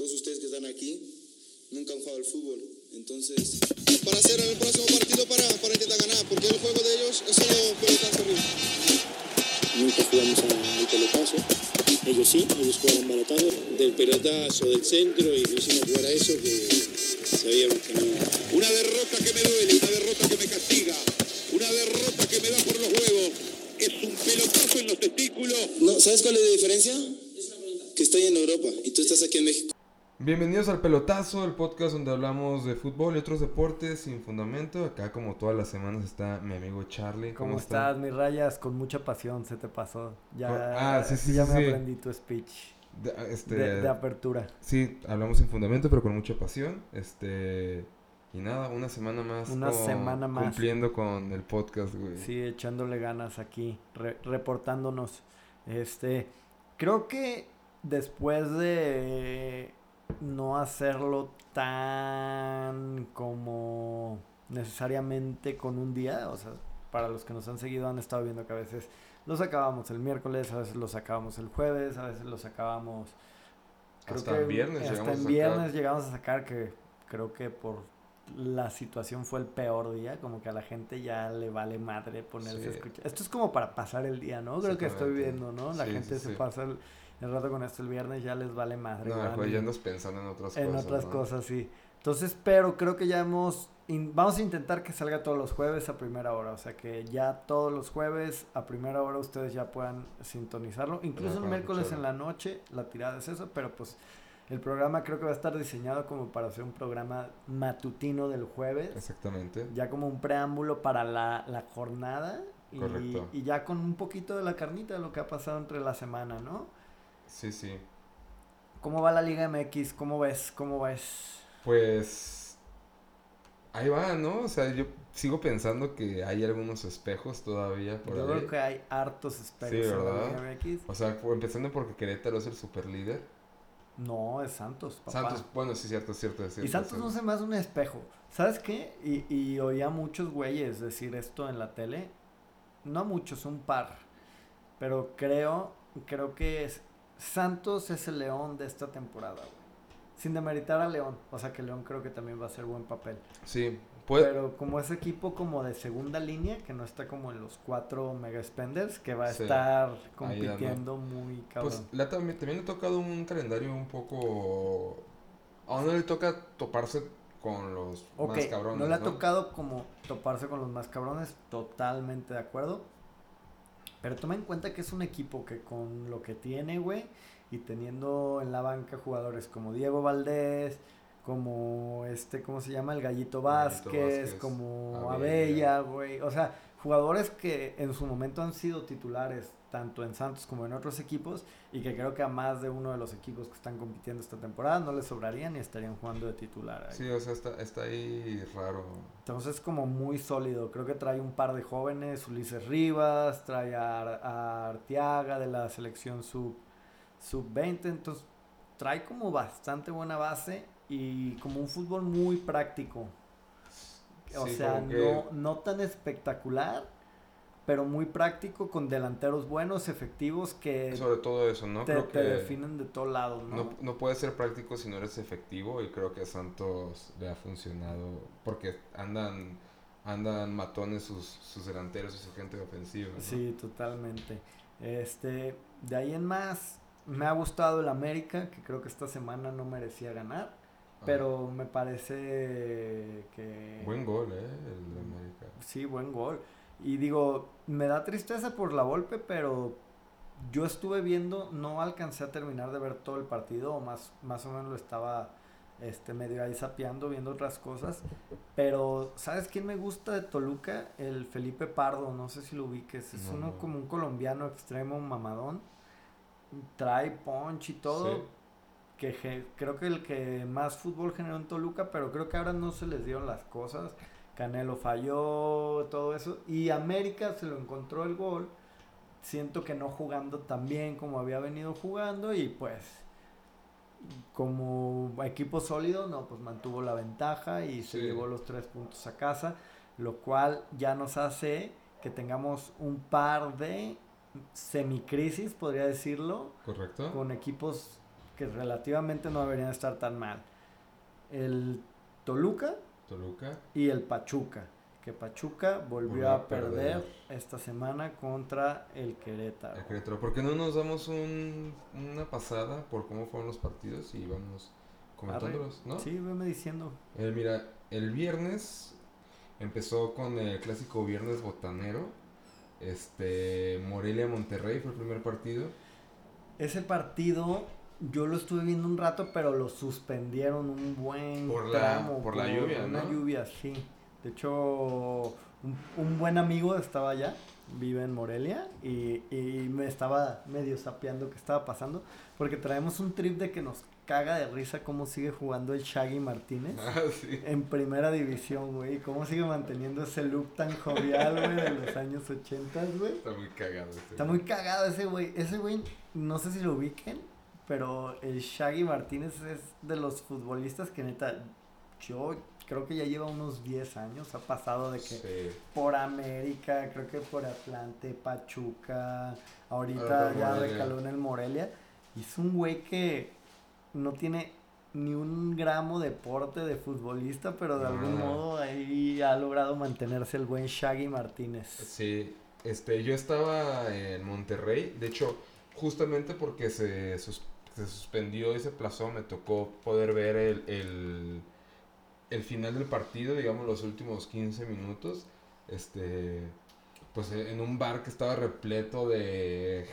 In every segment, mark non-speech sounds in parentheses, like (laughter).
todos ustedes que están aquí nunca han jugado al fútbol. Entonces, para hacer el próximo partido para, para intentar ganar, porque el juego de ellos es solo pelotazo arriba. Nunca jugamos al pelotazo. Ellos sí, ellos jugaron pelotazo. Del pelotazo, del centro, y hicimos jugar a eso que sabíamos que no. Una derrota que me duele, una derrota que me castiga, una derrota que me da por los huevos. Es un pelotazo en los testículos. No, ¿Sabes cuál es la diferencia? Que estoy en Europa y tú estás aquí en México. Bienvenidos al Pelotazo, el podcast donde hablamos de fútbol y otros deportes sin fundamento. Acá como todas las semanas está mi amigo Charlie. ¿Cómo, ¿Cómo, estás, mis rayas? Con mucha pasión se te pasó. Ya, Ah, sí, sí, ya sí, me aprendí tu speech De, este, de, de apertura. Sí, hablamos sin fundamento, pero con mucha pasión. Este. Y nada, una semana más. Una semana más. Cumpliendo con el podcast, güey. Sí, echándole ganas aquí, re- reportándonos. Este, creo que después de no hacerlo tan como necesariamente con un día, o sea, para los que nos han seguido han estado viendo que a veces los sacábamos el miércoles, a veces los sacábamos el jueves, a veces los sacábamos Hasta el viernes hasta llegamos a en sacar. viernes llegamos a sacar que creo que por la situación fue el peor día, como que a la gente ya le vale madre ponerse a escuchar. Esto es como para pasar el día, ¿no? Creo que estoy viendo, ¿no? La Sí, gente sí, se pasa el, el rato con esto el viernes, ya les vale madre. No, y- ya andas pensando en otras en cosas. otras ¿no? cosas, sí. Entonces, pero creo que ya hemos, in- vamos a intentar que salga todos los jueves a primera hora, o sea que ya todos los jueves a primera hora ustedes ya puedan sintonizarlo, incluso el puedan miércoles en la noche, la tirada es eso, pero pues el programa creo que va a estar diseñado como para hacer un programa matutino del jueves, Exactamente. ya como un preámbulo para la, la jornada y, Correcto. y ya con un poquito de la carnita de lo que ha pasado entre la semana, ¿no? Sí, sí. ¿Cómo va la Liga MX? ¿Cómo ves? ¿Cómo ves? Pues ahí va, ¿no? O sea, yo sigo pensando que hay algunos espejos todavía por Yo ahí. creo que hay hartos espejos Sí, en la. Liga MX. O sea, empezando porque Querétaro es el super líder. No, es Santos, papá. Santos, bueno, sí, cierto, es cierto, es cierto. y Santos no se me hace un espejo. ¿Sabes qué? Y, y oía muchos güeyes decir esto en la tele. No muchos, un par. Pero creo, creo que es- Santos es el león de esta temporada, güey. Sin demeritar a León. O sea que León creo que también va a hacer buen papel. Sí, puede. Pero como ese equipo como de segunda línea, que no está como en los cuatro mega spenders, que va a Sí, estar compitiendo muy cabrón. Pues le ha también, también le ha tocado un calendario un poco. A uno le toca toparse con los más cabrones. no le ha tocado como toparse con los más cabrones, totalmente de acuerdo. Pero toma en cuenta que es un equipo que con lo que tiene, güey, y teniendo en la banca jugadores como Diego Valdés, como este, ¿cómo se llama? El Gallito Vázquez, Vázquez, como Abella. Abella, güey. O sea, jugadores que en su momento han sido titulares tanto en Santos como en otros equipos y que creo que a más de uno de los equipos que están compitiendo esta temporada no les sobrarían y estarían jugando de titular. ahí. Sí, o sea, está, está ahí raro. Entonces como muy sólido. Creo que trae un par de jóvenes, Ulises Rivas, trae a, a Arteaga de la selección sub, sub 20. Entonces trae como bastante buena base y como un fútbol muy práctico. O Sí, sea, que- no, no tan espectacular, pero muy práctico con delanteros buenos, efectivos que Sobre todo eso, ¿no? te, creo te que definen de todo lado, ¿no? no, no puede ser práctico si no eres efectivo y creo que a Santos le ha funcionado porque andan andan matones sus, sus delanteros y su gente ofensiva. ¿no? Sí, totalmente. Este, de ahí en más, me ha gustado el América, que creo que esta semana no merecía ganar, Ah, pero me parece que... Buen gol, ¿eh? El de América. Sí, buen gol. Y digo, me da tristeza por la golpe, pero yo estuve viendo, no alcancé a terminar de ver todo el partido, o más, más o menos lo estaba este, medio ahí sapeando, viendo otras cosas. Pero, ¿sabes quién me gusta de Toluca? El Felipe Pardo, no sé si lo ubiques. Es No, uno no. como un colombiano extremo mamadón. Trae punch y todo. Sí. Que creo que el que más fútbol generó en Toluca, pero creo que ahora no se les dieron las cosas. Canelo falló, todo eso. Y América se lo encontró el gol. Siento que no jugando tan bien como había venido jugando. Y pues, como equipo sólido, no, pues mantuvo la ventaja y se Sí. llevó los tres puntos a casa. Lo cual ya nos hace que tengamos un par de semicrisis, podría decirlo, ¿Correcto? con equipos que relativamente no deberían estar tan mal. El Toluca Toluca. y el Pachuca. Que Pachuca volvió a perder perder. esta semana contra el Querétaro. El Querétaro. ¿Por qué no nos damos un, una pasada por cómo fueron los partidos y vamos comentándolos, no? Sí, veme diciendo. Eh, mira, el viernes empezó con el clásico viernes botanero. Este, Morelia Monterrey fue el primer partido. Ese partido yo lo estuve viendo un rato, pero lo suspendieron un buen Por la- tramo. por la lluvia, Una ¿no? lluvia, sí. De hecho, un, un buen amigo estaba allá, vive en Morelia, y, y me estaba medio sapeando qué estaba pasando, porque traemos un trip de que nos caga de risa cómo sigue jugando el Shaggy Martínez. (laughs) Ah, sí. En primera división, güey. y ¿Cómo sigue manteniendo ese look tan jovial, güey, de los años 80, güey? Está muy cagado. este Está muy cagado ese güey. Ese güey, no sé si lo ubiquen, pero el Shaggy Martínez es de los futbolistas que neta, yo creo que ya lleva unos 10 años. Ha pasado de que Sí. por América, creo que por Atlante, Pachuca, ahorita ya recaló en el Morelia. Y es un güey que no tiene ni un gramo de porte de futbolista, pero de algún modo ahí ha logrado mantenerse el buen Shaggy Martínez. Sí, este, yo estaba en Monterrey, de hecho, justamente porque se, sus- se suspendió y se plazó, me tocó poder ver el, el, el final del partido, digamos los últimos 15 minutos, este, pues en un bar que estaba repleto de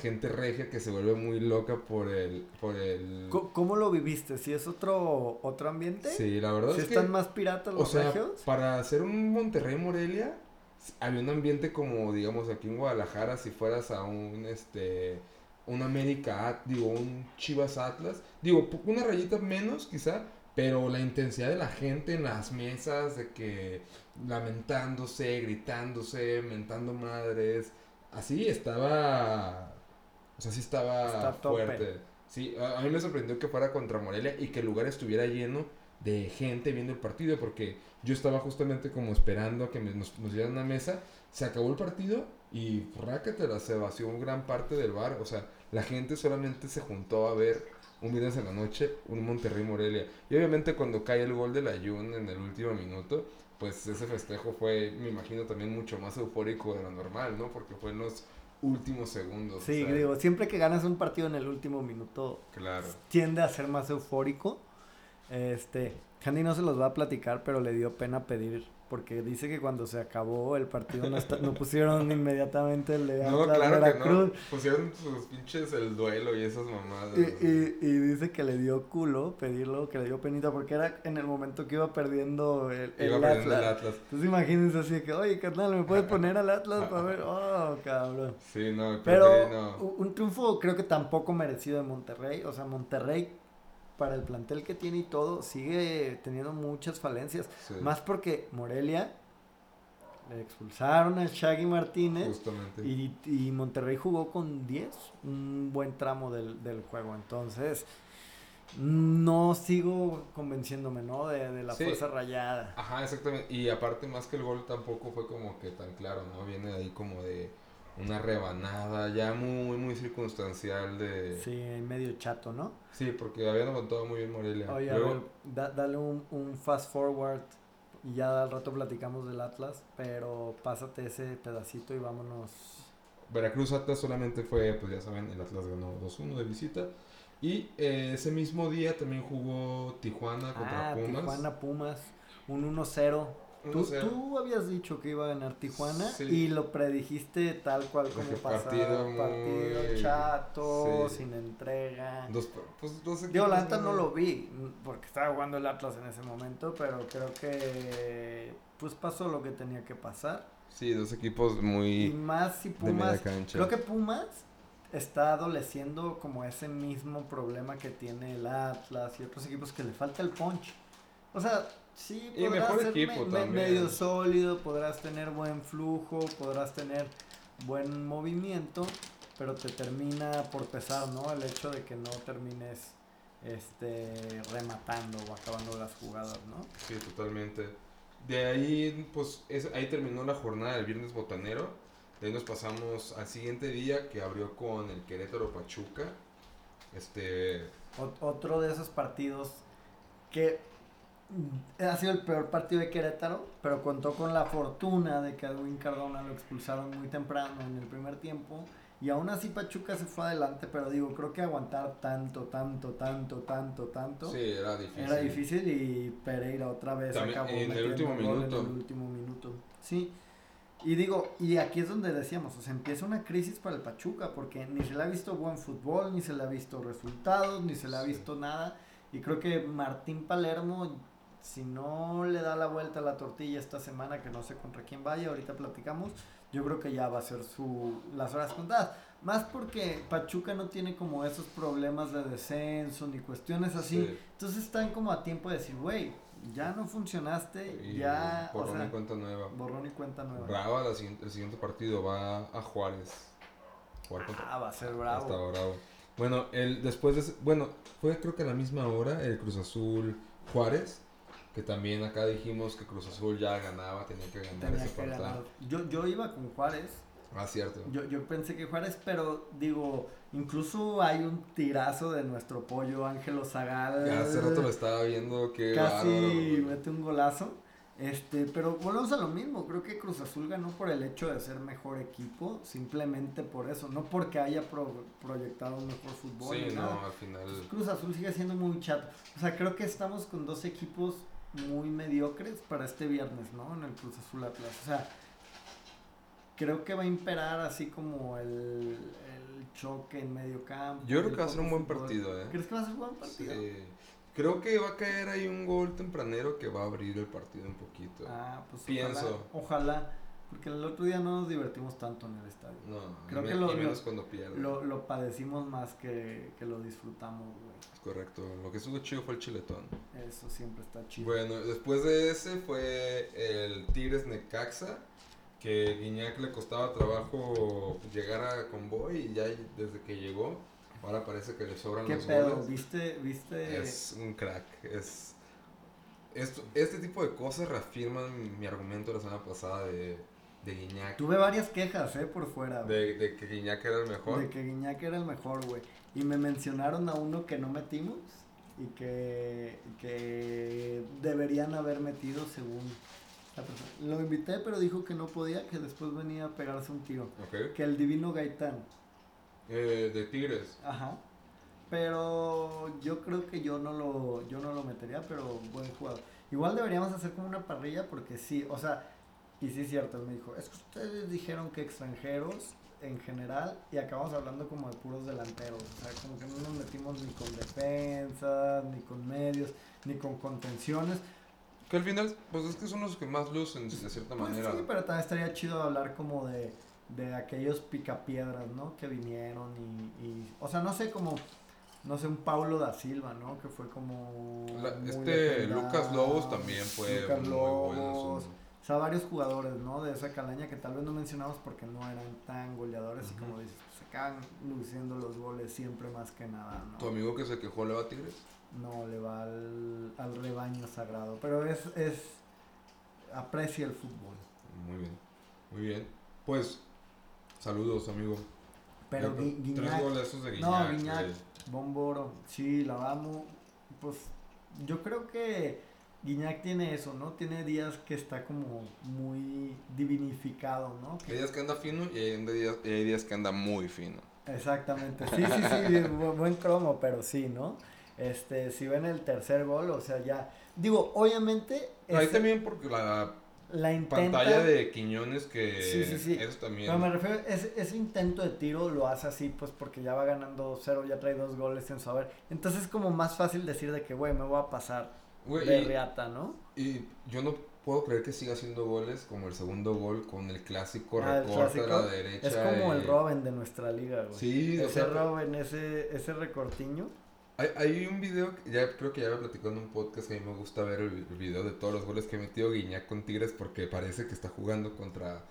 gente regia que se vuelve muy loca por el, por el... Co- ¿Cómo lo viviste? ¿Si es otro, otro ambiente? Sí, la verdad ¿Si es que... están más piratas O los sea, regios? para hacer un Monterrey Morelia, s- había un ambiente como, digamos, aquí en Guadalajara, si fueras a un, este, un América, digo, un Chivas Atlas, digo, una rayita menos quizá, pero la intensidad de la gente en las mesas, de que lamentándose, gritándose, mentando madres, así estaba, o sea, sí estaba fuerte. Sí, a, a mí me sorprendió que fuera contra Morelia y que el lugar estuviera lleno de gente viendo el partido porque yo estaba justamente como esperando a que me- nos, nos dieran una mesa. Se acabó el partido y rácatela, se vació un gran parte del bar. O sea, la gente solamente se juntó a ver un viernes en la noche un Monterrey Morelia. Y obviamente cuando cae el gol de la Jun en el último minuto, pues ese festejo fue, me imagino, también mucho más eufórico de lo normal, ¿no? Porque fue en los últimos segundos. o Sí, sea, digo, siempre que ganas un partido en el último minuto Claro. tiende a ser más eufórico. Este, Candy no se los va a platicar, pero le dio pena pedir porque dice que cuando se acabó el partido no, está- no pusieron inmediatamente el de No, Atlas claro que Veracruz. no. Pusieron sus pinches el duelo y esas mamadas. Y, y- y dice que le dio culo pedirlo, que le dio penita, porque era en el momento que iba perdiendo el, el Iba perdiendo Atlas. el Atlas. Entonces imagínense así de que, oye, carnal, ¿me puedes poner al Atlas para ver? (laughs) Oh, cabrón. Sí, no, Pero no. un triunfo creo que tampoco merecido de Monterrey. O sea, Monterrey, para el plantel que tiene y todo, sigue teniendo muchas falencias. Sí, Más porque Morelia le expulsaron a Shaggy Martínez. Justamente. Y, y Monterrey jugó con 10, un buen tramo del, del juego. Entonces, no sigo convenciéndome, ¿no? De, de la Sí. fuerza rayada. Ajá, exactamente. Y aparte, más que el gol tampoco fue como que tan claro, ¿no? Viene ahí como de una rebanada ya muy, muy circunstancial de... Sí, medio chato, ¿no? Sí, porque habían aguantado muy bien Morelia. Oye, a Luego, ver, da- dale un, un fast forward y ya al rato platicamos del Atlas, pero pásate ese pedacito y vámonos. Veracruz Atlas solamente fue, pues ya saben, el Atlas ganó 2-1 de visita. Y eh, ese mismo día también jugó Tijuana contra Ah, Pumas. Tijuana Pumas, un 1-0. Tú, 1-0. tú habías dicho que iba a ganar Tijuana Sí. y lo predijiste tal cual como pasaba. partido Partido, chato, sí. sin entrega. Dos, pues, dos Yo la neta no lo vi porque estaba jugando el Atlas en ese momento, pero creo que pues pasó lo que tenía que pasar. Sí, dos equipos Y muy más si Pumas, creo que Pumas está adoleciendo como ese mismo problema que tiene el Atlas y otros equipos que le falta el punch. O sea, sí, Y mejor ser equipo me- también. medio sólido, podrás tener buen flujo, podrás tener buen movimiento, pero te termina por pesar, ¿no? El hecho de que no termines este rematando o acabando las jugadas, ¿no? Sí, totalmente. De ahí, pues, es- ahí terminó la jornada del viernes botanero. De ahí nos pasamos al siguiente día que abrió con el Querétaro Pachuca. Este, ot- otro de esos partidos que ha sido el peor partido de Querétaro, pero contó con la fortuna de que a Edwin Cardona lo expulsaron muy temprano en el primer tiempo. Y aún así Pachuca se fue adelante, pero digo, creo que aguantar tanto, tanto, tanto, tanto, tanto. Sí, era difícil. Era difícil y Pereira otra vez También acabó en el último gol minuto. En el último minuto. Sí. Y digo, y aquí es donde decíamos, o sea, empieza una crisis para el Pachuca, porque ni se le ha visto buen fútbol, ni se le ha visto resultados, ni se le ha Sí. visto nada. Y creo que Martín Palermo, si no le da la vuelta a la tortilla esta semana, que no sé contra quién vaya, ahorita platicamos, yo creo que ya va a ser su las horas contadas. Más porque Pachuca no tiene como esos problemas de descenso ni cuestiones así. Sí. Entonces están como a tiempo de decir, güey, ya no funcionaste, Y ya, o borrón sea, y cuenta nueva. borrón y cuenta nueva. Brava, la siguiente- el siguiente partido va a Juárez. Jugar contra Ah, va a ser bravo. Está bravo. Bueno, el, después de bueno, fue creo que a la misma hora el Cruz Azul Juárez, que también acá dijimos que Cruz Azul ya ganaba, tenía que ganar Tenía ese que partido. ganar. Yo, yo iba con Juárez, Ah, cierto. yo, yo pensé que Juárez, pero digo, incluso hay un tirazo de nuestro pollo Ángelo Zagal. Ya hace rato lo estaba viendo que casi bárbaro. mete un golazo. Este, pero volvemos a lo mismo, creo que Cruz Azul ganó por el hecho de ser mejor equipo, simplemente por eso, no porque haya pro- proyectado un mejor fútbol. Sí, no, nada. al final. Cruz Azul sigue siendo muy chato. O sea, creo que estamos con dos equipos muy mediocres para este viernes, ¿no? En el Cruz Azul Atlas. O sea, creo que va a imperar así como el, el choque en medio campo. Yo creo que va a ser un buen fútbol. partido, ¿eh? ¿Crees que va a ser un buen partido? Sí. Creo que va a caer ahí un gol tempranero que va a abrir el partido un poquito. Ah, pues Pienso. Ojalá, ojalá, porque el otro día no nos divertimos tanto en el estadio. No, Creo y que me- lo- y menos lo- cuando. Lo, lo padecimos más que, que lo disfrutamos, güey. Es correcto. Lo que estuvo chido fue el chiletón. Eso siempre está chido. Bueno, después de ese fue el Tigres Necaxa, que Guiñac le costaba trabajo llegar a convoy y ya desde que llegó, ahora parece que le sobran ¿Qué los pedo? goles. ¿Viste? ¿Viste? Es un crack, es... Esto, este tipo de cosas reafirman mi argumento la semana pasada de, de Guiñac, Tuve varias quejas, eh, por fuera. de, de que Guiñac era el mejor. De que Guiñac era el mejor, güey. Y me mencionaron a uno que no metimos y que, que deberían haber metido según la persona. Lo invité, pero dijo que no podía, que después venía a pegarse un tiro. Ok. Que el divino Gaitán. Eh, de Tigres. Ajá. Pero yo creo que yo no lo, yo no lo metería, pero buen jugador. Igual deberíamos hacer como una parrilla porque sí, o sea, y sí es cierto, me dijo, es que ustedes dijeron que extranjeros en general y acabamos hablando como de puros delanteros, o sea, como que no nos metimos ni con defensas, ni con medios, ni con contenciones. Que al final, pues es que son los que más lucen de cierta Pues manera. sí, pero también estaría chido hablar como de, de aquellos picapiedras, ¿no? Que vinieron y, y, o sea, no sé, como, no sé, un Paulo da Silva, ¿no? Que fue como... La- este legendario, Lucas Lobos también fue Lucas muy bueno. en Lobos, o sea, varios jugadores, ¿no? De esa calaña que tal vez no mencionamos porque no eran tan goleadores y como dices, pues acaban luciendo los goles siempre más que nada, ¿no? Tu amigo que se quejó le va a Tigres. No, le va al, al rebaño sagrado, pero es, es, aprecia el fútbol. Muy bien. Muy bien. Pues, saludos, amigo. Pero Gui- Tres Guiñac, golazos de No, Guiñac. Bomboro, sí, la amo. Pues yo creo que Guiñac tiene eso, ¿no? Tiene días que está como muy divinificado, ¿no? Hay días que anda fino y hay días, y hay días que anda muy fino. Exactamente, sí, sí, sí, bu- buen cromo, pero sí, ¿no? Este, si ven el tercer gol, o sea, ya, digo, obviamente, Ahí también porque la la intenta, pantalla de Quiñones que Sí, sí, sí. eso también. pero me refiero, ese, ese intento de tiro lo hace así, pues porque ya va ganando 0, ya trae dos goles en su haber, entonces es como más fácil decir de que, güey, me voy a pasar Güey, de y- reata, ¿no? Y yo no puedo creer que siga haciendo goles como el segundo gol con el clásico Ah, recorte a la derecha. Es como y- el Robin de nuestra liga, güey. Sí, o ese sea, Robin, ese, ese recortiño. Hay, hay un video, que ya creo que ya había platicado en un podcast que a mí me gusta ver el, el video de todos los goles que ha metido Guiñac con Tigres porque parece que está jugando contra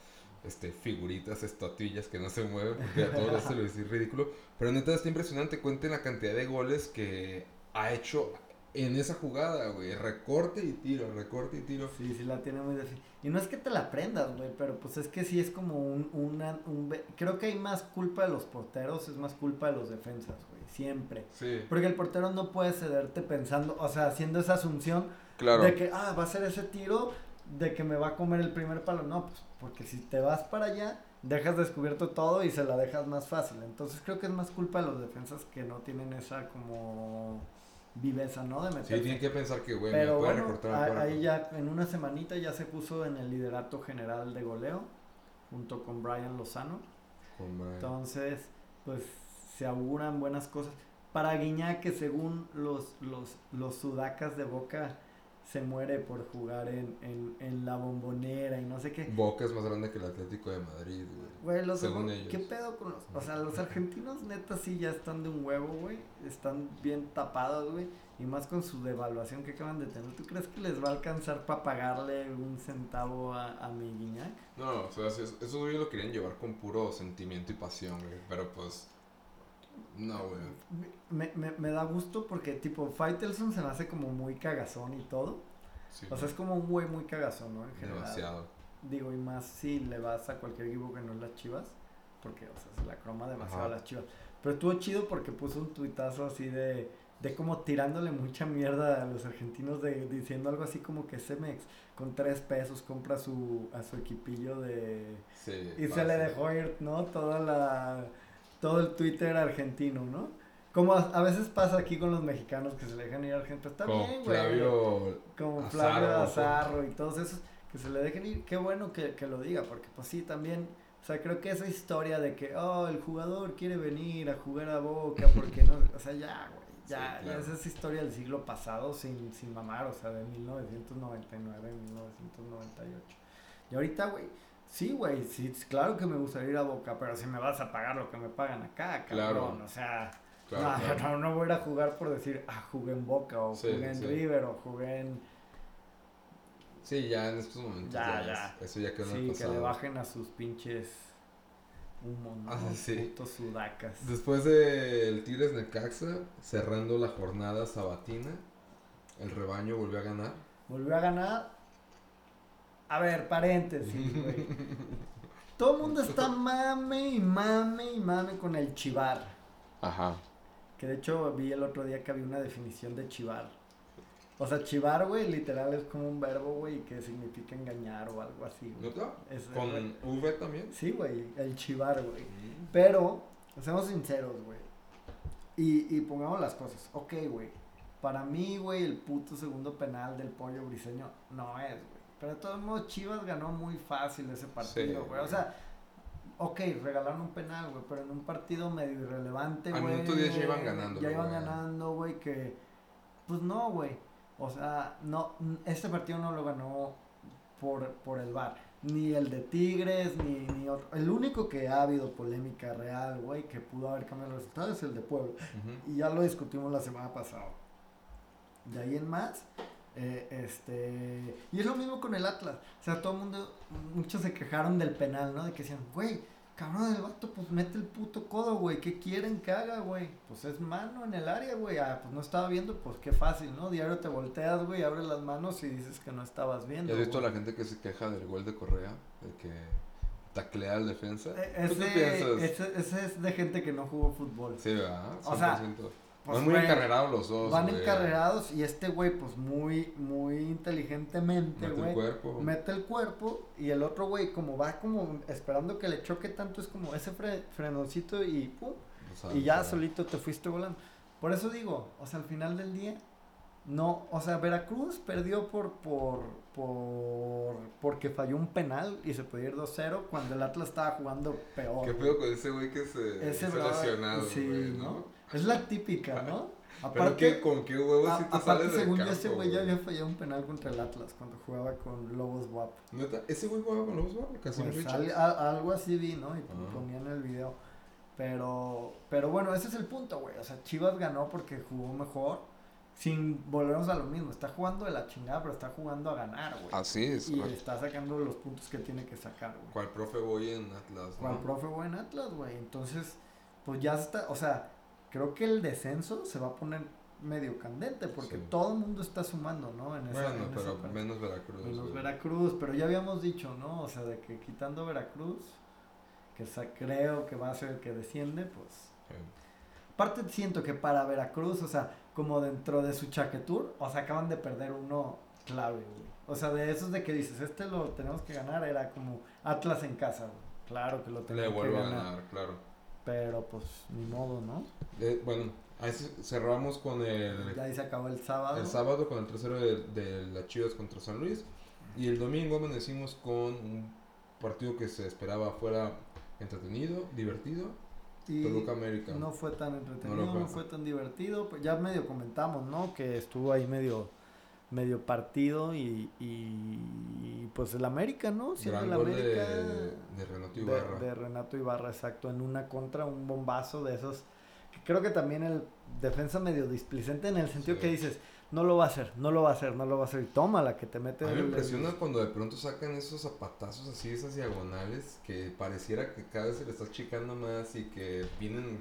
este figuritas, estatuillas que no se mueven porque a todos se lo decir ridículo. Pero neta está impresionante, cuenten la cantidad de goles que ha hecho en esa jugada, güey. Recorte y tiro, recorte y tiro. Sí, sí la tiene muy difícil. Y no es que te la aprendas, güey, pero pues es que sí es como un, una, un... ve- Creo que hay más culpa de los porteros, es más culpa de los defensas, güey, siempre. Sí, Porque el portero no puede cederte pensando, o sea, haciendo esa asunción claro. de que, ah, va a ser ese tiro de que me va a comer el primer palo. No, pues porque si te vas para allá, dejas descubierto todo y se la dejas más fácil. Entonces creo que es más culpa de los defensas que no tienen esa como viveza, ¿no? De Sí, meterse. tienen que pensar que, güey, me Pero puede bueno, recortar el ahí ya en una semanita ya se puso en el liderato general de goleo junto con Brian Lozano. Entonces, pues se auguran buenas cosas. Para Guiñac, que según los, los, los sudacas de Boca se muere por jugar en, en, en la bombonera y no sé qué. Boca es más grande que el Atlético de Madrid, güey. Güey, los Según ellos. ¿qué pedo con los? O sea, los argentinos neta sí ya están de un huevo, güey. Están bien tapados, güey. Y más con su devaluación que acaban de tener. ¿Tú crees que les va a alcanzar para pagarle un centavo a, a mi Guiñac? No, no, o sea, eso, eso güey lo querían llevar con puro sentimiento y pasión, güey. Pero pues. No, güey. Me, me, me da gusto porque, tipo, Faitelson se me hace como muy cagazón y todo. Sí, O sea, es como un güey muy cagazón, ¿no? En general. demasiado. Digo, y más si le vas a cualquier equipo que no es las chivas. Porque, o sea, se la croma demasiado Ajá. a las chivas. Pero estuvo chido porque puso un tuitazo así de, de como tirándole mucha mierda a los argentinos, de, diciendo algo así como que Cemex con tres pesos compra su, a su equipillo de... Sí. Y se le dejó ir, ¿no? Toda la, todo el Twitter argentino, ¿no? Como a, a veces pasa aquí con los mexicanos que se le dejan ir a Argentina. Está Con bien, güey. Flavio. Como Azarro, Flavio ojo. Azarro y todos esos que se le dejen ir. Qué bueno que, que lo diga, porque pues sí, también... O sea, creo que esa historia de que, oh, el jugador quiere venir a jugar a Boca porque no... O sea, ya, güey. Ya, Sí, ya claro. esa es historia del siglo pasado sin, sin mamar, o sea, de 1999, 1998. Y ahorita, güey, sí, güey, sí, claro que me gustaría ir a Boca, pero si me vas a pagar lo que me pagan acá, cabrón, Claro. o sea, Claro, no, claro. no, no voy a ir a jugar por decir, ah, jugué en Boca, o Sí, jugué en sí. River, o jugué en... Sí, ya en estos momentos. Ya, Ya, ya. es- Eso ya quedó Sí, que le bajen a sus pinches humos, ¿no? Ah, sí. Putos sudacas. Después del Tigres Necaxa, cerrando la jornada sabatina, el rebaño volvió a ganar. Volvió a ganar. A ver, paréntesis, güey. (laughs) Todo el mundo está mame y mame y mame con el chivar. Ajá. Que de hecho vi el otro día que había una definición de chivar. O sea, chivar, güey, literal es como un verbo, güey, que significa engañar o algo así, güey. Es- ¿Con V también? Sí, güey, el chivar, güey. Pero, seamos sinceros, güey. Y, y pongamos las cosas. Ok, güey. Para mí, güey, el puto segundo penal del pollo briseño no es, güey. Pero de todos modos, Chivas ganó muy fácil ese partido, Sí, güey. O sea, ok, regalaron un penal, güey. Pero en un partido medio irrelevante, Al güey. minuto 10 ya iban ganando, Ya iban güey. ganando, güey, que... Pues no, güey. O sea, no, este partido no lo ganó por, por el VAR. Ni el de Tigres, ni, ni otro. El único que ha habido polémica real, güey, que pudo haber cambiado el resultado es el de Puebla. Ujú. Y ya lo discutimos la semana pasada. De ahí en más, eh, este... Y es lo mismo con el Atlas. O sea, todo el mundo, muchos se quejaron del penal, ¿no? De que decían, güey, cabrón, el vato, pues mete el puto codo, güey. ¿Qué quieren que haga, güey? Pues es mano en el área, güey. Ah, pues no estaba viendo, pues qué fácil, ¿no? Diario te volteas, güey, abres las manos y dices que no estabas viendo. ¿Ya has visto a la gente que se queja del gol de Correa? De que taclea al defensa. Eh, ¿Tú qué Ese, piensas? ese, ese es de gente que no jugó fútbol. Sí, ¿verdad? O sea, 100%. Pues, Van muy güey, encarrerados los dos. Van güey. encarrerados y este güey, pues muy, muy inteligentemente, Mete el güey. cuerpo. Mete el cuerpo y el otro güey, como va como esperando que le choque tanto, es como ese fre- frenoncito y pum, O sea, y ya o sea, solito te fuiste volando. Por eso digo, o sea, al final del día, no, o sea, Veracruz perdió por, por, por, porque falló un penal y se podía ir 2-0 cuando el Atlas estaba jugando peor. ¿Qué pedo con ese güey que se Ese lesionado, sí, güey, ¿no? ¿no? Es la típica, ¿no? Pero ¿qué, con qué huevos a- si te aparte, sales del según yo, campo, ese güey ya había fallado un penal contra el Atlas cuando jugaba con Lobos. ¿Neta? ¿Ese güey jugaba con los Warriors? Casi Pues, al- a- algo así vi, ¿no? Y Ah. ponían el video. Pero, pero bueno, ese es el punto, güey. O sea, Chivas ganó porque jugó mejor. Sin volvernos a lo mismo. Está jugando de la chingada, pero está jugando a ganar, güey. Así es. y ¿Cuál, está sacando los puntos que tiene que sacar, güey. cuál profe voy en Atlas? ¿no? profe güey en Atlas, güey. Entonces, pues ya está, o sea, creo que el descenso se va a poner medio candente porque Sí. todo el mundo está sumando, ¿no? En esa, Bueno, en pero menos Veracruz. Menos güey. Veracruz, pero ya habíamos dicho, ¿no? O sea, de que quitando Veracruz, que creo que va a ser el que desciende, pues... Sí. Aparte siento que para Veracruz, o sea, como dentro de su chaquetur, o sea, acaban de perder uno clave, güey. O sea, de esos de que dices, este lo tenemos que ganar, era como Atlas en casa, güey. Claro que lo Le tenemos que vuelvo a ganar. ganar, claro. Pero pues, ni modo, ¿no? Eh, bueno, ahí ce- cerramos con el, Ya ahí se acabó el sábado. el sábado con el tercero de, de las Chivas contra San Luis. Y el domingo amanecimos con un partido que se esperaba fuera entretenido, divertido. Y Toluca América. no fue tan entretenido, No no, fue tan divertido. Pues ya medio comentamos, ¿no? Que estuvo ahí medio medio partido y, y, pues el América, ¿no? Siendo el América de, de Renato de, Ibarra. de Renato Ibarra, exacto, en una contra, un bombazo de esos. Creo que también el defensa medio displicente en el sentido Sí. que dices, no lo va a hacer, no lo va a hacer, no lo va a hacer. Y toma la que te mete A mí me el- impresiona cuando de pronto sacan esos zapatazos así, esas diagonales, que pareciera que cada vez se le está achicando más y que vienen...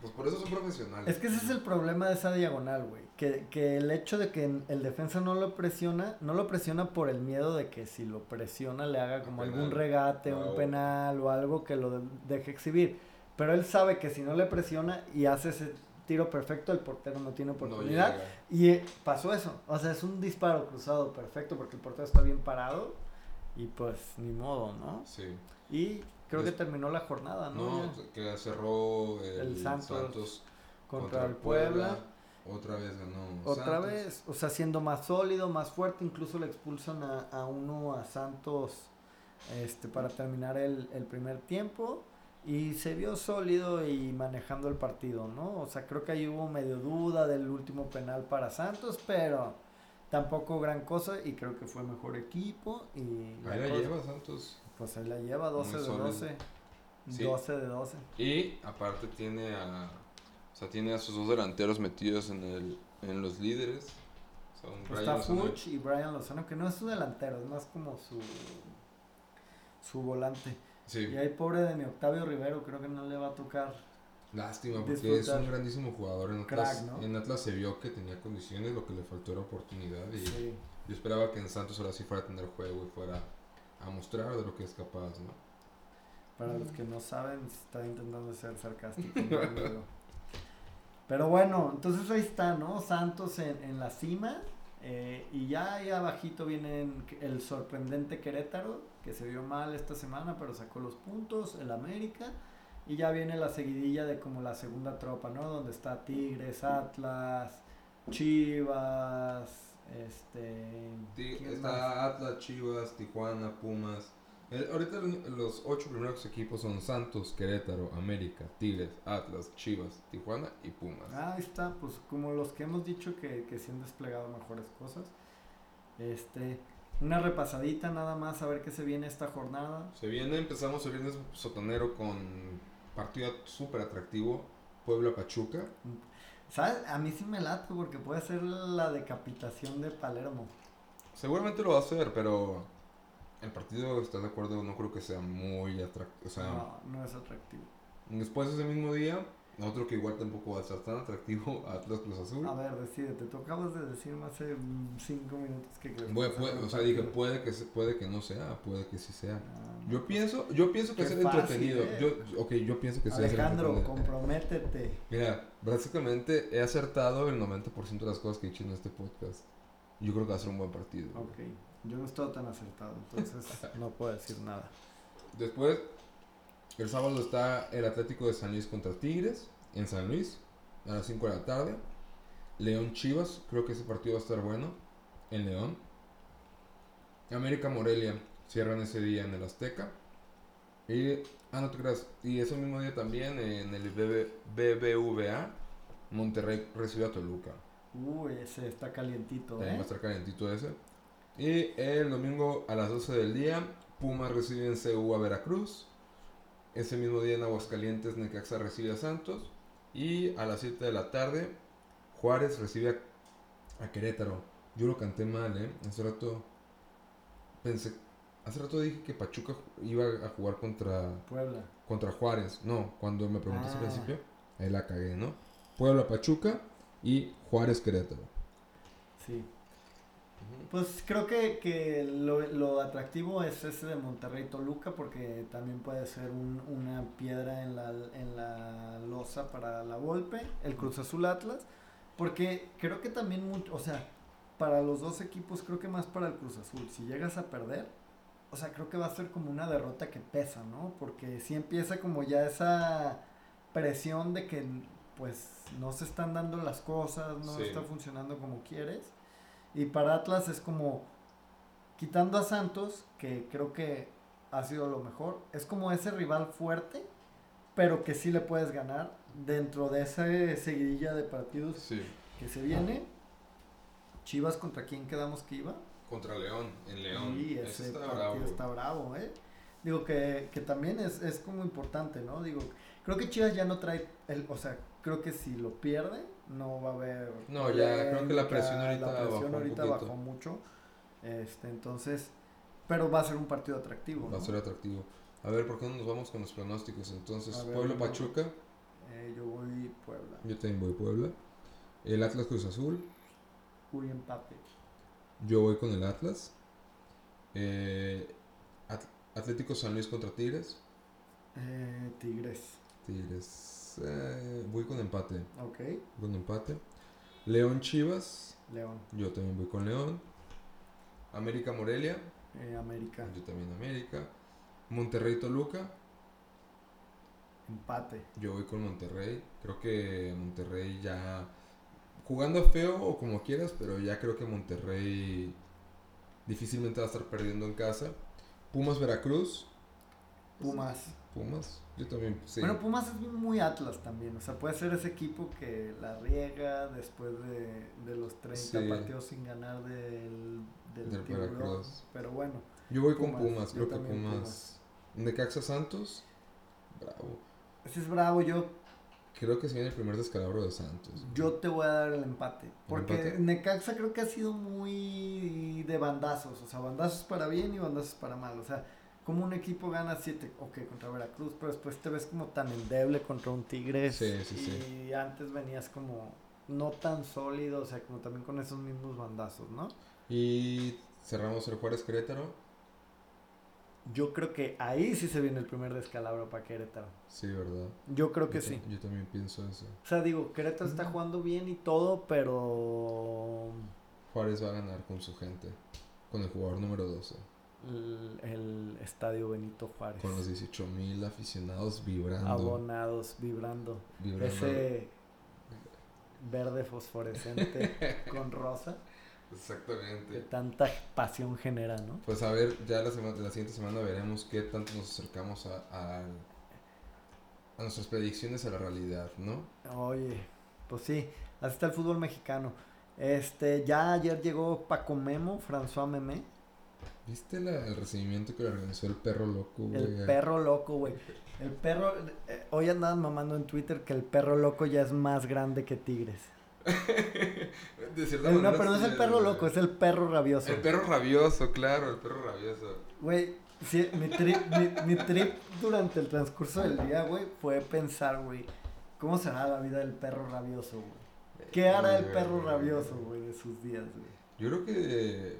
Pues por eso son profesionales. Es que ese es el problema de esa diagonal, güey. Que, que el hecho de que el defensa no lo presiona, no lo presiona por el miedo de que si lo presiona le haga como Penal. algún regate, Ah, un penal o algo que lo de- deje exhibir. Pero él sabe que si no le presiona y hace ese tiro perfecto, el portero no tiene No oportunidad. llega. y eh, pasó eso. O sea, es un disparo cruzado perfecto porque el portero está bien parado. Y pues ni modo, ¿no? Sí. Y creo que terminó la jornada, ¿no? No, que cerró el, El Santos Santos, contra, el Puebla. Otra vez ganó. Otra Santos. vez, o sea, siendo más sólido, más fuerte, incluso le expulsan a, a uno a Santos este, para terminar el, el primer tiempo y se vio sólido y manejando el partido, ¿no? O sea, creo que ahí hubo medio duda del último penal para Santos, pero tampoco gran cosa y creo que fue mejor equipo y Ahí la lleva Santos. Pues ahí la lleva 12 Muy de sólido. 12. Sí. 12 de 12. Y aparte tiene a. O sea, tiene a sus dos delanteros metidos en, el, en los líderes. Son Está Lozano y- Fuch y Brian Lozano, que no es su delantero, es más como su su volante. Sí, Y ahí pobre de mi Octavio Rivero, creo que no le va a tocar. lástima porque es un grandísimo jugador. En Atlas, Crack, ¿no? en Atlas se vio que tenía condiciones, lo que le faltó era oportunidad. Y Sí. yo esperaba que en Santos ahora sí fuera a tener juego y fuera a mostrar de lo que es capaz, ¿no? Para los que no saben, está intentando ser sarcástico. Pero bueno, entonces ahí está, ¿no? Santos en, en la cima. eh, y ya ahí abajito viene el sorprendente Querétaro, que se vio mal esta semana, pero sacó los puntos, el América. Y ya viene la seguidilla de como la segunda tropa, ¿no? Donde está Tigres, Atlas, Chivas, este... Está Atlas, Chivas, Tijuana, Pumas. El- ahorita los ocho primeros equipos son Santos, Querétaro, América, Tigres, Atlas, Chivas, Tijuana y Pumas. Ah, ahí está, pues como los que hemos dicho que, que sí han desplegado mejores cosas. Este, una repasadita nada más a ver qué se viene esta jornada. Se viene, empezamos el viernes sotonero con partido súper atractivo, Puebla Pachuca. ¿Sabes? A mí sí me late porque puede ser la decapitación de Palermo. Seguramente lo va a hacer, pero el partido, ¿estás de acuerdo? No creo que sea muy atractivo. O sea, No, no es atractivo. después ese mismo día, otro que igual tampoco va a ser tan atractivo, (laughs) Atlas Cruz Azul. A ver, decídete, tú acabas de decirme hace mm, cinco minutos que crees que Puede- o sea, dije, puede que, se- puede que no sea, puede que sí sea. Ah, no. Yo pienso, yo pienso que fácil, entretenido. eh. Yo, ok, yo pienso que sí es Alejandro, comprométete. Mira, básicamente he acertado el 90% de las cosas que he dicho en este podcast. Yo creo que va a ser un buen partido. Ok, yo no estoy tan acertado, entonces (laughs) no puedo decir nada. Después, el sábado está el Atlético de San Luis contra Tigres en San Luis a las 5 de la tarde. León Chivas, creo que ese partido va a estar bueno en León. América Morelia cierran ese día en el Azteca. Y, ah, no te creas, y ese mismo día también en el BB BBVA, Monterrey recibe a Toluca. Uy, ese está calientito, También va a ¿eh? estar calentito ese. Y el domingo a las 12 del día, Pumas recibe en CU a Veracruz. Ese mismo día en Aguascalientes, Necaxa recibe a Santos. Y a las 7 de la tarde, Juárez recibe a, a Querétaro. Yo lo canté mal, ¿eh? Hace rato pensé... Hace rato dije que Pachuca iba a jugar contra, Puebla. contra Juárez. No, cuando me preguntaste Ah. al principio, ahí la cagué, ¿no? Puebla Pachuca Y Juárez Querétaro. Sí. Pues creo que, que lo, lo atractivo es ese de Monterrey Toluca porque también puede ser un- una piedra en la, en la losa para la Volpe, el Cruz Azul Atlas, porque creo que también, mucho, o sea, para los dos equipos, creo que más para el Cruz Azul, si llegas a perder, o sea, creo que va a ser como una derrota que pesa, ¿no? Porque si empieza como ya esa presión de que pues no se están dando las cosas, no Sí. está funcionando como quieres. Y para Atlas es como, quitando a Santos, que creo que ha sido lo mejor, es como ese rival fuerte, pero que sí le puedes ganar dentro de esa seguidilla de partidos Sí. que se viene. Chivas contra quién quedamos que iba. Contra León, en León. Sí, Ese ese está partido bravo. está bravo, ¿eh? Digo que, que también es, es como importante, ¿no? Digo, creo que Chivas ya no trae, el, o sea, creo que si lo pierde, no va a haber... No, ya, creo que la presión ahorita La presión bajó ahorita bajó mucho. Este, entonces, pero va a ser un partido atractivo, Va a ¿no? ser atractivo. A ver, ¿por qué no nos vamos con los pronósticos? Entonces, ver, Pueblo. Pachuca, Eh, yo voy Puebla. yo también voy Puebla. El Atlas Cruz Azul, Uy, empate. yo voy con el Atlas. Eh, Atlético San Luis contra Tigres. Eh, Tigres. Tigres, eh, voy con empate. Ok. voy Con empate. León Chivas, León. yo también voy con León. América Morelia, Eh, América. yo también América. Monterrey Toluca, Empate. Yo voy con Monterrey. Creo que Monterrey ya. Jugando feo o como quieras, pero ya creo que Monterrey difícilmente va a estar perdiendo en casa. Pumas Veracruz. Pumas. Pumas. Yo también, sí. Bueno, Pumas es muy Atlas también. O sea, puede ser ese equipo que la riega después de, de los 30 Sí. partidos sin ganar del, del, Del. Veracruz. Pero bueno, yo voy con Pumas, Pumas. yo Creo que también Pumas. Necaxa Santos. Bravo. ese es bravo. Yo, Creo que se viene el primer descalabro de Santos. yo te voy a dar el empate. Porque empate? Necaxa creo que ha sido muy de bandazos. O sea, bandazos para bien y bandazos para mal. O sea, como un equipo gana 7, ok, contra Veracruz, pero después te ves como tan endeble contra un Tigres. Sí, sí, y sí. antes venías como no tan sólido, o sea, como también con esos mismos bandazos, ¿no? Y cerramos el Juárez Querétaro. Yo creo que ahí sí se viene el primer descalabro para Querétaro. Sí, ¿verdad? Yo creo que Yo sí. Yo también pienso eso. O sea, digo, Querétaro está jugando bien y todo, pero Juárez va a ganar con su gente. Con el jugador número 12. el, el estadio Benito Juárez. Con los 18 mil aficionados vibrando. Abonados, vibrando. vibrando. Ese verde fosforescente con rosa que Exactamente. tanta pasión genera, ¿no? Pues a ver, ya la, semana, la siguiente semana veremos qué tanto nos acercamos a, a, a nuestras predicciones a la realidad, ¿no? Oye, pues sí, así está el fútbol mexicano. Este, ya ayer llegó Paco Memo, François Memé, ¿Viste la- el recibimiento que le organizó el perro loco, güey? el perro loco, güey. El perro, eh, hoy andaban mamando en Twitter que el perro loco ya es más grande que Tigres. (laughs) De cierta Eh, no, manera pero no es el perro loco, es el perro rabioso. El perro rabioso, claro, el perro rabioso. Güey, sí, mi, trip, mi, mi trip durante el transcurso del día, güey, fue pensar, güey, ¿cómo será la vida del perro rabioso, güey? ¿Qué hará el perro rabioso, güey, de sus días, güey? Yo creo que.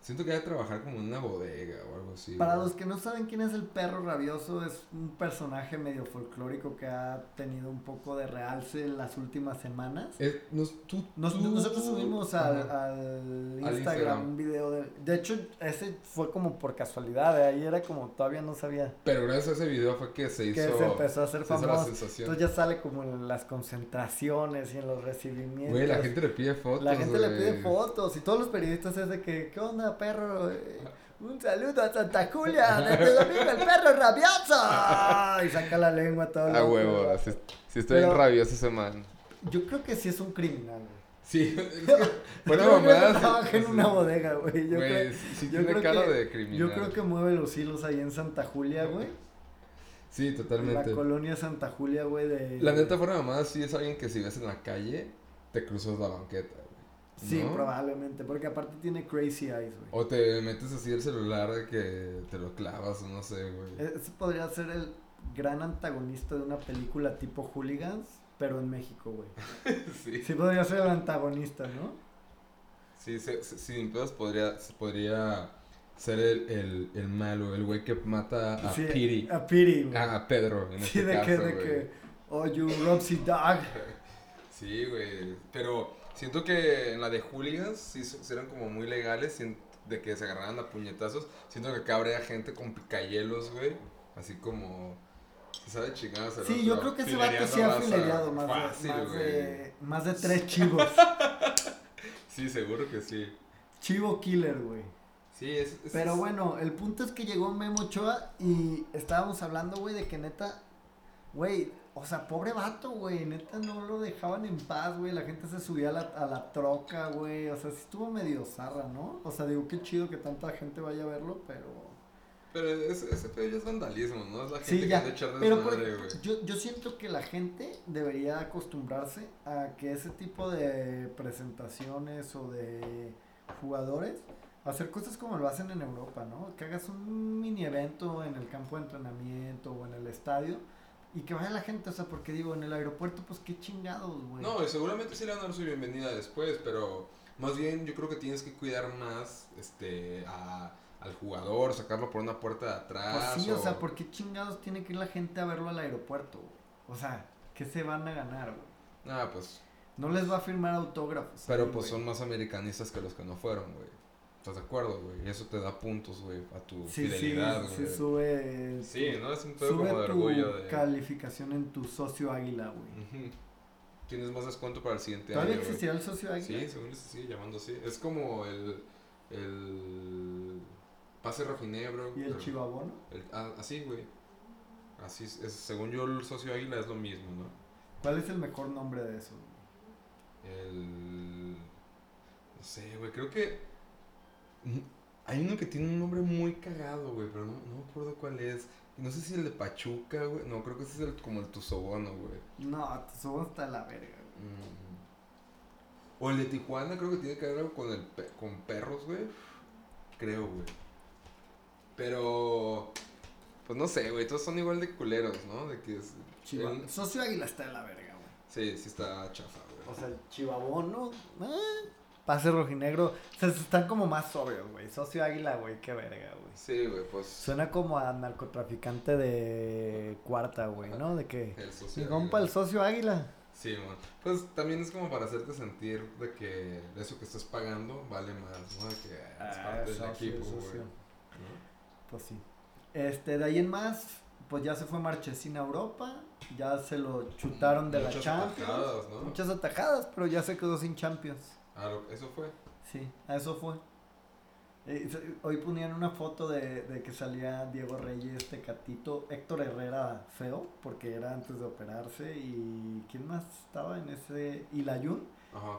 Siento que a trabajar como en una bodega o algo así. Para güey. los que no saben quién es el perro rabioso, es un personaje medio folclórico que ha tenido un poco de realce en las últimas semanas. Nos- tú- Nos- tú- nosotros subimos al, al Al Instagram, Instagram. un video de... De hecho, ese fue como por casualidad, de ahí era como todavía no sabía Pero gracias a ese video fue que se hizo. que se empezó a hacer famoso. Entonces ya sale como en las concentraciones y en los recibimientos. Güey, la gente le pide fotos. La gente le güey. pide fotos y todos los periodistas es de que, ¿qué onda, perro? Eh, Un saludo a Santa Julia, desde domingo el perro rabioso. (laughs) Y saca la lengua todo. A huevo, si, si estoy Pero- rabioso ese man. Yo creo que sí es un criminal, güey. Sí, (laughs) es que Yo fuera creo que mamadas. trabaja en una bodega, güey. Yo, Güey, creo, sí, sí yo tiene creo cara que- de criminal. yo creo que mueve los hilos ahí en Santa Julia, güey. Sí, La totalmente. colonia Santa Julia, güey, de... La neta, fuera mamadas, sí es alguien que si ves en la calle, te cruzas la banqueta. Sí, ¿no? probablemente, porque aparte tiene crazy eyes, güey. O te metes así el celular de que te lo clavas, o no sé, güey. Ese podría ser el gran antagonista de una película tipo Hooligans, pero en México, güey. (laughs) sí. Sí podría ser el antagonista, ¿no? Sí, se- se- sin pedos podría, podría ser el, el, el malo, el güey que mata a Sí, Piri. A Piri, güey. Ah, a Pedro, en sí, este de caso, que, de güey. que, oh, you Roxy Dog. (laughs) Sí, güey. Pero siento que en la de hooligans sí, eran como muy legales, de que se agarraran a puñetazos. Siento que acá habría gente con picayelos, güey. Así como... Se sabe chingadas Sí, yo creo que ese vato sí ha filereado más, fácil, más, de, más de tres (laughs) chivos. Sí, seguro que sí. Chivo killer, güey. Sí, es... es- Pero bueno, el punto es que llegó Memo Ochoa y estábamos hablando, güey, de que neta, güey, o sea, pobre vato, güey, neta no lo dejaban en paz, güey, la gente se subía a la, a la troca, güey, o sea, sí estuvo medio zarra, ¿no? O sea, digo, qué chido que tanta gente vaya a verlo, pero... Pero ese, ese pedo ya es vandalismo, ¿no? Es la gente Sí, que ya, anda echar pero por- desmadre, güey. yo, yo siento que la gente debería acostumbrarse a que ese tipo de presentaciones o de jugadores, hacer cosas como lo hacen en Europa, ¿no? Que hagas un mini evento en el campo de entrenamiento o en el estadio y que vaya la gente, o sea, porque digo, en el aeropuerto, pues qué chingados, güey. No, seguramente sí le van a dar su bienvenida después, pero más bien yo creo que tienes que cuidar más este a- al jugador, sacarlo por una puerta de atrás. Pues sí, o sea, ¿por qué chingados tiene que ir la gente a verlo al aeropuerto, güey? O sea, ¿qué se van a ganar, güey? Ah, pues, No les va a firmar autógrafos. pero ahí, pues güey. son más americanistas que los que no fueron, güey. ¿Estás de acuerdo, güey? Y eso te da puntos, güey, a tu Sí, fidelidad, sí, güey. sí, sube. Sí, tu- ¿no? Es un pedo Sube como de tu orgullo de... calificación en tu socio águila, güey. Tienes más descuento para el siguiente ¿Todavía año, güey. existirá el socio águila? Sí, según se sigue llamando así. Es como el... el pase rojinegro. ¿Y el pero- chivabono? El- ah, así, güey. Así es, es- según yo el socio águila es lo mismo, ¿no? ¿Cuál es el mejor nombre de eso? El... No sé, güey, creo que... Hay uno que tiene un nombre muy cagado, güey, pero no, no me acuerdo cuál es. No sé si el de Pachuca, güey. No, creo que ese es el, como el Tuzobono, güey. No, te subo hasta la verga, güey. Mm. O el de Tijuana, creo que tiene que ver algo con, el pe- con perros, güey. Creo, güey. Pero... Pues no sé, güey, todos son igual de culeros, ¿no? De que es... Chiva- el- Socio águila está de la verga, güey. Sí, sí está chafa, güey. O sea, el chivabono, eh, pase rojinegro. O sea, están como más sobrios, güey. Socio águila, güey, qué verga, güey. Sí, güey, pues... Suena como a narcotraficante de cuarta, güey, ¿no? De que... El socio Mi compa, el socio águila. Sí, man. Pues también es como para hacerte sentir de que eso que estás pagando vale más, ¿no? De que ah, es parte del socio, equipo, güey. ¿no? Pues sí. Este, de ahí en más, pues ya se fue Marchesín a Europa, ya se lo chutaron de la Muchas Champions. atajadas, ¿no? Muchas atajadas, pero ya se quedó sin Champions. Ah, eso fue. Sí, a eso fue. Eh, hoy ponían una foto de, de que salía Diego Reyes, Tecatito, Héctor Herrera feo, porque era antes de operarse, y ¿quién más estaba en ese? Y Layun. Ajá.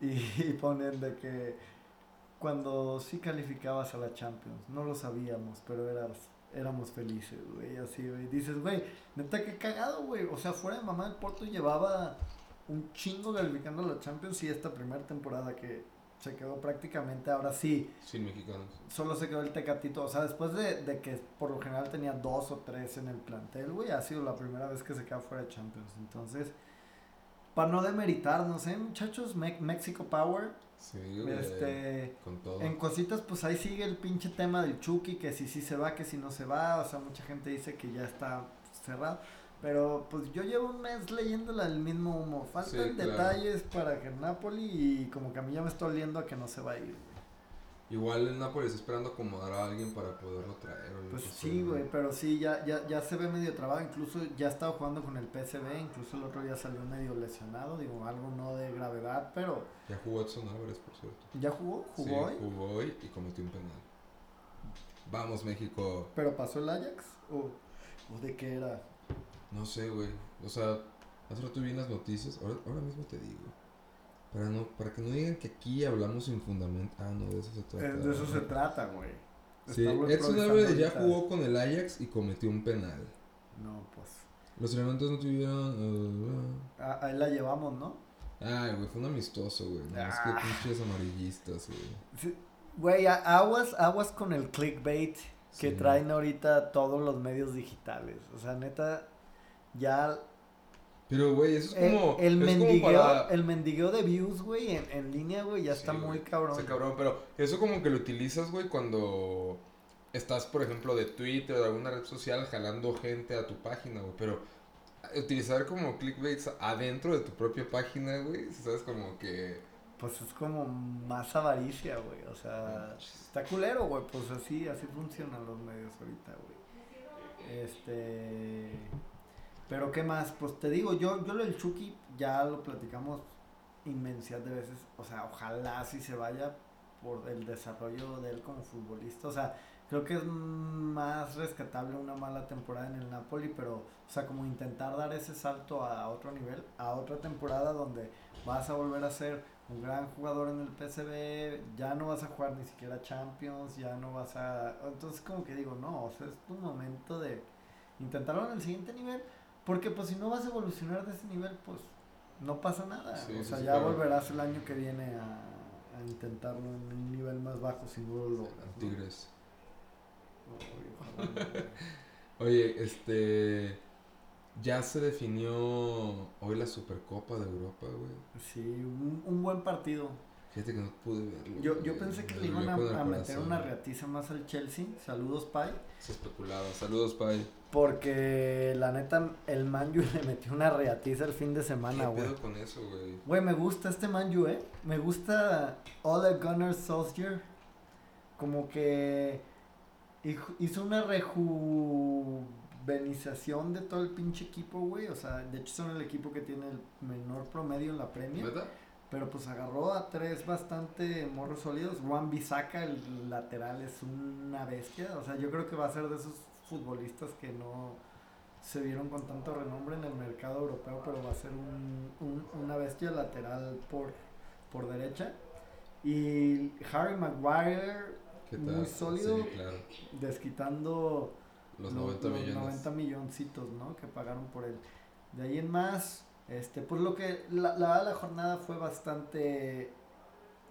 Y, (laughs) y ponen de que cuando sí calificabas a la Champions, no lo sabíamos, pero eras, éramos felices, güey, así, güey. Dices, güey, neta que cagado, güey. O sea, fuera de mamá del Porto llevaba un chingo calificando a la Champions y esta primera temporada que se quedó prácticamente, ahora sí, Sin mexicanos. solo se quedó el Tecatito. O sea, después de, de que por lo general tenía dos o tres en el plantel, güey, ha sido la primera vez que se queda fuera de Champions. Entonces, para no demeritarnos, ¿eh, muchachos? Me- Mexico Power. Sí, güey. Este, Con todo. en cositas, pues ahí sigue el pinche tema del Chucky, que si sí se va, que si no se va. O sea, mucha gente dice que ya está cerrado. Pero pues yo llevo un mes leyéndola el mismo humo. Faltan Sí, claro. detalles para que Napoli y como que a mí ya me está oliendo a que no se va a ir. Igual el Nápoles está esperando acomodar a alguien para poderlo traer. Pues sí, güey, pero sí, ya, ya, ya se ve medio trabado. Incluso ya ha estado jugando con el PSV. Incluso el otro día salió medio lesionado. Digo, algo no de gravedad, pero Ya jugó Edson Álvarez, por cierto. ya jugó, jugó sí, hoy. jugó hoy y cometió un penal. Vamos, México. Pero pasó el Ajax. ¿O, o de qué era? No sé, güey. O sea, hace rato vi las noticias. Ahora, ahora mismo te digo. Para, no, para que no digan que aquí hablamos sin fundamento. Ah, no, de eso se trata. Eh, de eso se trata, güey. Sí, Edson Álvarez ya jugó con el Ajax y cometió un penal. No, pues. Los elementos no tuvieron. uh, a- Ahí la llevamos, ¿no? Ay, güey, fue un amistoso, güey. No, es Ah. que pinches amarillistas, güey. Güey, aguas, aguas con el clickbait que Sí. traen ahorita todos los medios digitales. O sea, neta, ya Pero, güey, eso es como. el, mendigueo, para- el mendigueo de views, güey, en, en línea, güey, ya Sí, está muy cabrón. Está cabrón, pero eso como que lo utilizas, güey, cuando estás, por ejemplo, de Twitter o de alguna red social jalando gente a tu página, güey. Pero utilizar como clickbaits adentro de tu propia página, güey, sabes como que... Pues es como más avaricia, güey. O sea, está culero, güey. Pues así, así funcionan los medios ahorita, güey. Este. Pero qué más, pues te digo, yo, yo lo del Chucky ya lo platicamos inmensidad de veces. O sea, ojalá sí se vaya por el desarrollo de él como futbolista. O sea, creo que es más rescatable una mala temporada en el Napoli, pero, o sea, como intentar dar ese salto a otro nivel, a otra temporada donde vas a volver a ser un gran jugador en el PSV, ya no vas a jugar ni siquiera Champions, ya no vas a... Entonces como que digo, no, o sea, es tu momento de intentarlo en el siguiente nivel, porque pues si no vas a evolucionar de ese nivel, pues no pasa nada. Sí, o sea, sí, ya claro. volverás el año que viene a, a intentarlo en un nivel más bajo si no lo logras. ¿no? Tigres. (laughs) Oye, este... Ya se definió hoy la Supercopa de Europa, güey. Sí, un, un buen partido. Fíjate que no pude verlo. Yo, yo pensé que le iban a, a meter una reatiza más al Chelsea. Saludos, Pai. Se especulaba. Saludos, Pai. Porque la neta, el Manju (laughs) le metió una reatiza el fin de ¿Qué semana, güey. pedo con eso, güey? Güey, me gusta este Manju, eh. Me gusta Ole Gunnar Solskjaer. Como que hizo una rejuvenización de todo el pinche equipo, güey. O sea, de hecho son el equipo que tiene el menor promedio en la Premier. ¿Neta? Pero pues agarró a tres bastante morros sólidos. Juan Bisaca, el lateral, es una bestia. O sea, yo creo que va a ser de esos futbolistas que no se vieron con tanto renombre en el mercado europeo, pero va a ser un, un- una bestia lateral por, por derecha. Y Harry Maguire ¿Qué Muy sólido. Sí, claro. desquitando Los lo- 90 los millones. 90 milloncitos, ¿no? Que pagaron por él. De ahí en más, este, pues lo que la, la, la jornada fue bastante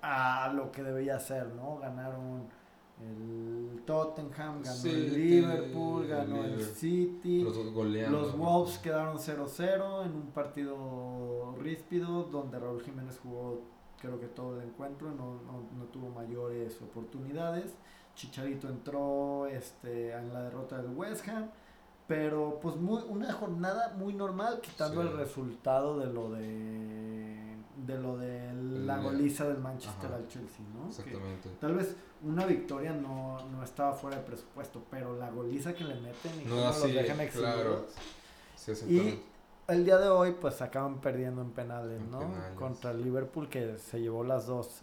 a lo que debía ser, ¿no? Ganaron el Tottenham, ganó el Liverpool, ganó el. City. Los dos goleando. Los Wolves quedaron 0-0 en un partido ríspido donde Raúl Jiménez jugó creo que todo el encuentro, no, no, no tuvo mayores oportunidades. Chicharito entró este, en la derrota del West Ham, pero pues muy, una jornada muy normal quitando Sí. el resultado de lo de, de lo de la goliza del Manchester Ajá. al Chelsea, ¿no? Que Exactamente. tal vez una victoria no, no estaba fuera de presupuesto, pero la goliza que le meten y No, cómo los dejan exhibidos. claro. Sí, Y el día de hoy, pues acaban perdiendo en penales, En ¿no? penales. Contra el Liverpool, que se llevó las dos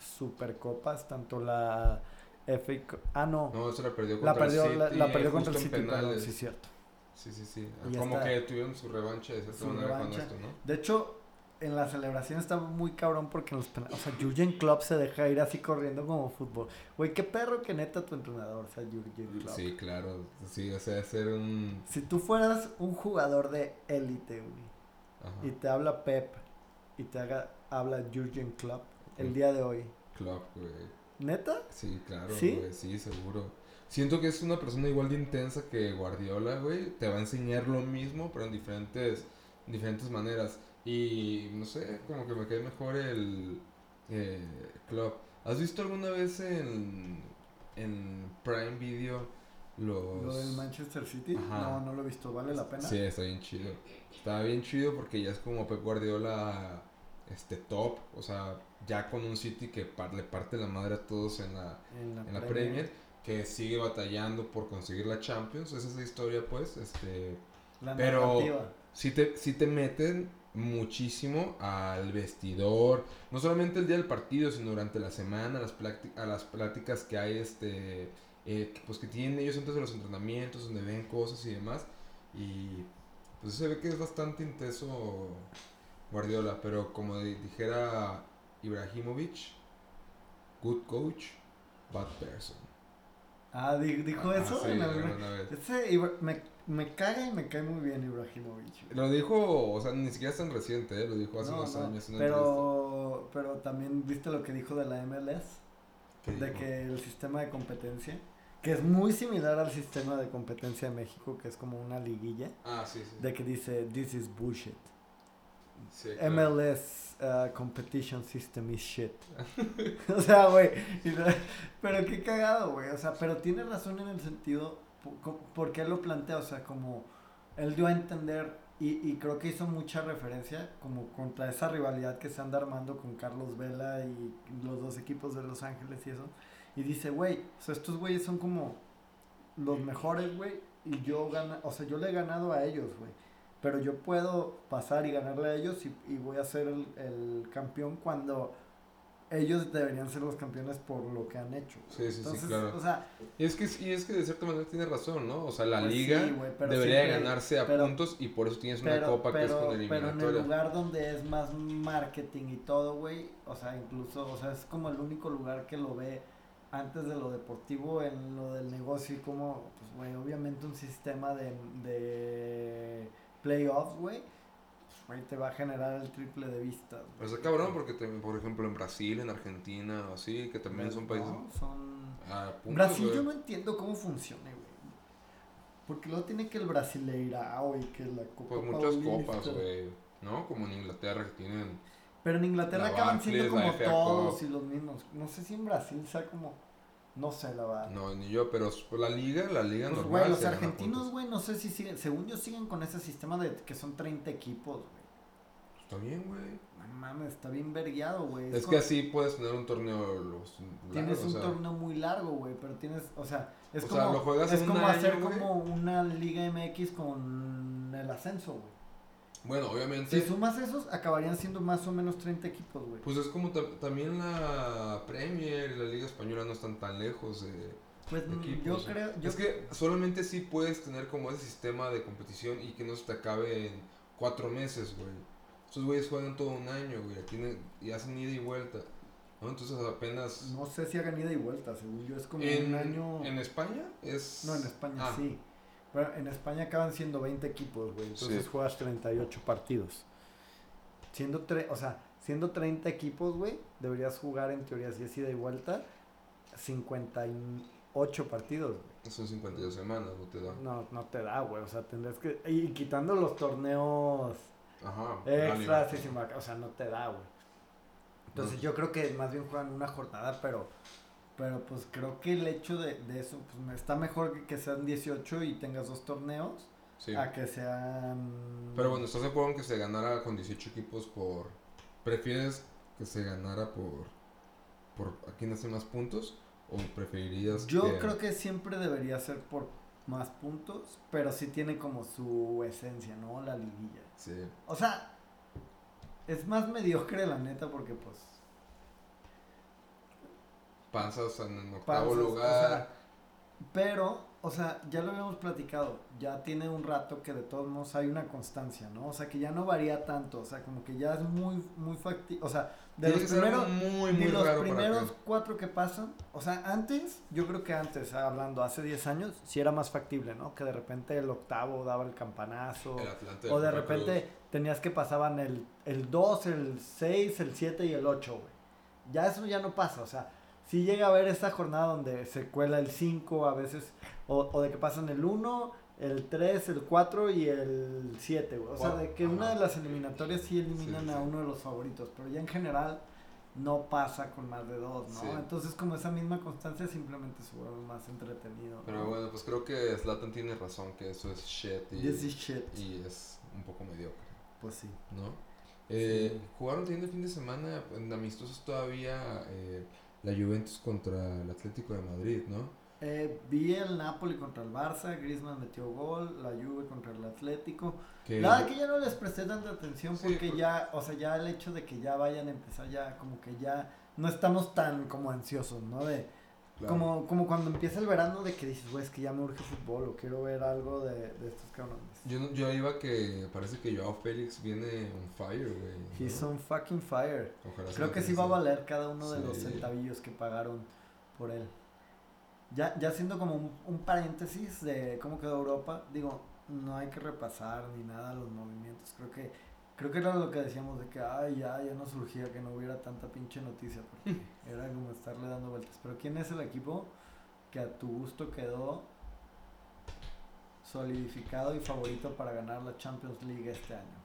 supercopas, tanto la FA Ah, no. No, eso la perdió la contra perdió, el la, City. la perdió contra el en City, perdón, sí, cierto. Sí, sí, sí. Y Como está. que tuvieron su revancha de cierta manera con esto, ¿no? De hecho, en la celebración estaba muy cabrón porque en los. O sea, Jurgen Klopp se deja ir así corriendo como fútbol. Güey, qué perro que neta tu entrenador, o sea, Jurgen Klopp. Sí, claro. Sí, o sea, hacer un. Si tú fueras un jugador de élite, güey. Ajá. y te habla Pep y te haga, habla Jurgen Klopp el día de hoy. Club, güey. ¿Neta? Sí, claro, ¿Sí? güey. Sí, seguro. Siento que es una persona igual de intensa que Guardiola, güey. Te va a enseñar lo mismo, pero en diferentes, diferentes maneras. Y no sé, como que me cae mejor el eh, Club. ¿Has visto alguna vez en, en Prime Video los... Lo del Manchester City. Ajá. No, no lo he visto. ¿Vale la pena? Sí, está bien chido. Está bien chido porque ya es como Pep Guardiola este top, o sea, ya con un City que par- le parte la madre a todos en la, En la, en la Premier, que sigue batallando por conseguir la Champions, esa es la historia pues, este, La Pero- sí te, sí te meten muchísimo al vestidor, no solamente el día del partido, sino durante la semana, las a las pláticas que hay, este, eh, que, pues que tienen ellos antes de los entrenamientos, donde ven cosas y demás, y pues se ve que es bastante intenso Guardiola, pero como di- dijera Ibrahimovic, good coach, bad person. Ah, di- dijo Ah, eso. sí, alguna vez. Ese me, me caga y me cae muy bien Ibrahimovic. Lo dijo, o sea, ni siquiera es tan reciente, ¿eh? lo dijo hace No, unos no, años una pero, pero también viste lo que dijo de la MLS, ¿Qué de dijo? que el sistema de competencia, que es muy similar al sistema de competencia de México, que es como una liguilla, Ah, sí, sí. de que dice, this is bullshit. Sí, claro. MLS uh, competition system is shit. (laughs) o sea, güey. Pero qué cagado, güey. O sea, pero tiene razón en el sentido. ¿Por qué lo plantea? O sea, como él dio a entender. Y, y creo que hizo mucha referencia como contra esa rivalidad que se anda armando con Carlos Vela y los dos equipos de Los Ángeles y eso. Y dice, güey, o sea, estos güeyes son como los mejores, güey. Y yo gana, o sea, yo le he ganado a ellos, güey. Pero yo puedo pasar y ganarle a ellos y, y voy a ser el, el campeón cuando ellos deberían ser los campeones por lo que han hecho. Sí, sí, sí, Entonces, claro. o sea, Y es que, y es que de cierta manera tiene razón, ¿no? O sea, la Pues liga sí, debería siempre- ganarse a pero- puntos y por eso tienes una pero, copa que es con pero en el eliminatoria. lugar donde es más marketing y todo, güey, o sea, incluso, o sea, es como el único lugar que lo ve antes de lo deportivo en lo del negocio y como, pues, güey, obviamente un sistema de, de playoffs, güey, pues, güey, te va a generar el triple de vistas. güey. Pero está cabrón porque, también, por ejemplo, en Brasil, en Argentina, así, que también son países No, son... a puntos, Brasil güey. yo no entiendo cómo funciona, güey. Porque luego tiene que el Brasileirao y que la Copa Pues muchas Paulista. copas, güey, ¿no? Como en Inglaterra que tienen... Pero en Inglaterra La acaban siendo como todos y los mismos. No sé si en Brasil sea como. No sé, la verdad. No, ni yo, pero la liga, la liga Pues, normal güey, los argentinos, güey, no sé si siguen. Según yo, siguen con ese sistema de que son 30 equipos, güey. Está bien, güey. No mames, está bien vergueado, güey. Es con- que así puedes tener un torneo los Tienes largo, un o sea, torneo muy largo, güey, pero tienes, o sea, es O como, sea, lo juegas es en un como hacer año, güey. como una Liga MX con el ascenso, güey. Bueno, obviamente... Si sumas esos, acabarían siendo más o menos 30 equipos, güey. Pues es como ta- también la Premier y la Liga Española no están tan lejos de Pues mm, equipos. yo creo, yo es que solamente sí puedes tener como ese sistema de competición y que no se te acabe en cuatro meses, güey. Estos güeyes juegan todo un año, güey, tienen, y hacen ida y vuelta. ¿no? Entonces apenas... no sé si hagan ida y vuelta, según yo es como en, un año. en España es... No, en España Ah, sí. Pero en España acaban siendo 20 equipos, güey. Entonces Sí. juegas 38 partidos. Siendo, tre o sea, siendo 30 equipos, güey, deberías jugar en teoría, si es ida y vuelta, 58 partidos, güey. Son 52 semanas, no te da. No, no te da, güey. O sea, tendrás que. Y quitando los torneos Ajá. extras, sin marca- o sea, no te da, güey. Entonces No. yo creo que más bien juegan una jornada, pero. Pero pues creo que el hecho de, de eso, pues está mejor que, que sean 18 y tengas dos torneos. Sí. A que sean. Pero bueno, ¿estás de acuerdo en que se ganara con 18 equipos por... ¿Prefieres que se ganara por... por a quién hace más puntos? ¿O preferirías Yo que... creo que siempre debería ser por más puntos, pero sí tiene como su esencia, ¿no? La liguilla. Sí. O sea, es más mediocre la neta porque pues... Pasas en octavo pasas, o lugar. sea, pero, o sea, ya lo habíamos platicado, ya tiene un rato que de todos modos hay una constancia, ¿no? O sea, que ya no varía tanto, o sea, como que ya es muy, muy factible, o sea, de Tiene los primeros... muy, de muy los raro para primeros cuatro que pasan, o sea, antes, yo creo que antes, hablando hace 10 años, sí era más factible, ¿no? Que de repente el octavo daba el campanazo, El o de repente tenías que pasaban el, el 2, el 6, el 7 y el 8, güey. Ya eso ya no pasa, o sea, sí llega a haber esa jornada donde se cuela el 5 a veces, o, o de que pasan el 1, el 3, el 4 y el 7, güey. O sea, de que una Ajá. de las eliminatorias sí eliminan Sí, a uno de los favoritos, pero ya en general no pasa con más de dos, ¿no? Sí. Entonces como esa misma constancia simplemente se vuelve más entretenido. ¿no? Pero bueno, pues creo que Zlatan tiene razón que eso es shit y, This is shit. y es un poco mediocre, Pues sí. ¿no? Eh, Sí. Jugaron también el fin de semana en amistosos todavía eh, la Juventus contra el Atlético de Madrid, ¿no? Eh, vi el Napoli contra el Barça, Griezmann metió gol, la Juve contra el Atlético. La verdad que ya no les presté tanta atención Sí, porque por- ya, o sea, ya el hecho de que ya vayan a empezar ya como que ya no estamos tan como ansiosos, ¿no? De claro. como como cuando empieza el verano de que dices, güey, es que ya me urge fútbol o quiero ver algo de, de estos cabrones. Yo, no- yo iba que parece que Joao Félix viene on fire, güey. ¿no? He's on fucking fire. Ojalá Creo que sí va a valer cada uno de los centavillos que pagaron por él. Ya, ya haciendo como un, un paréntesis de cómo quedó Europa, digo, no hay que repasar ni nada los movimientos. Creo que creo que era lo que decíamos de que ay ya, ya nos surgía que no hubiera tanta pinche noticia porque (laughs) era como estarle dando vueltas. Pero ¿quién es el equipo que a tu gusto quedó solidificado y favorito para ganar la Champions League este año?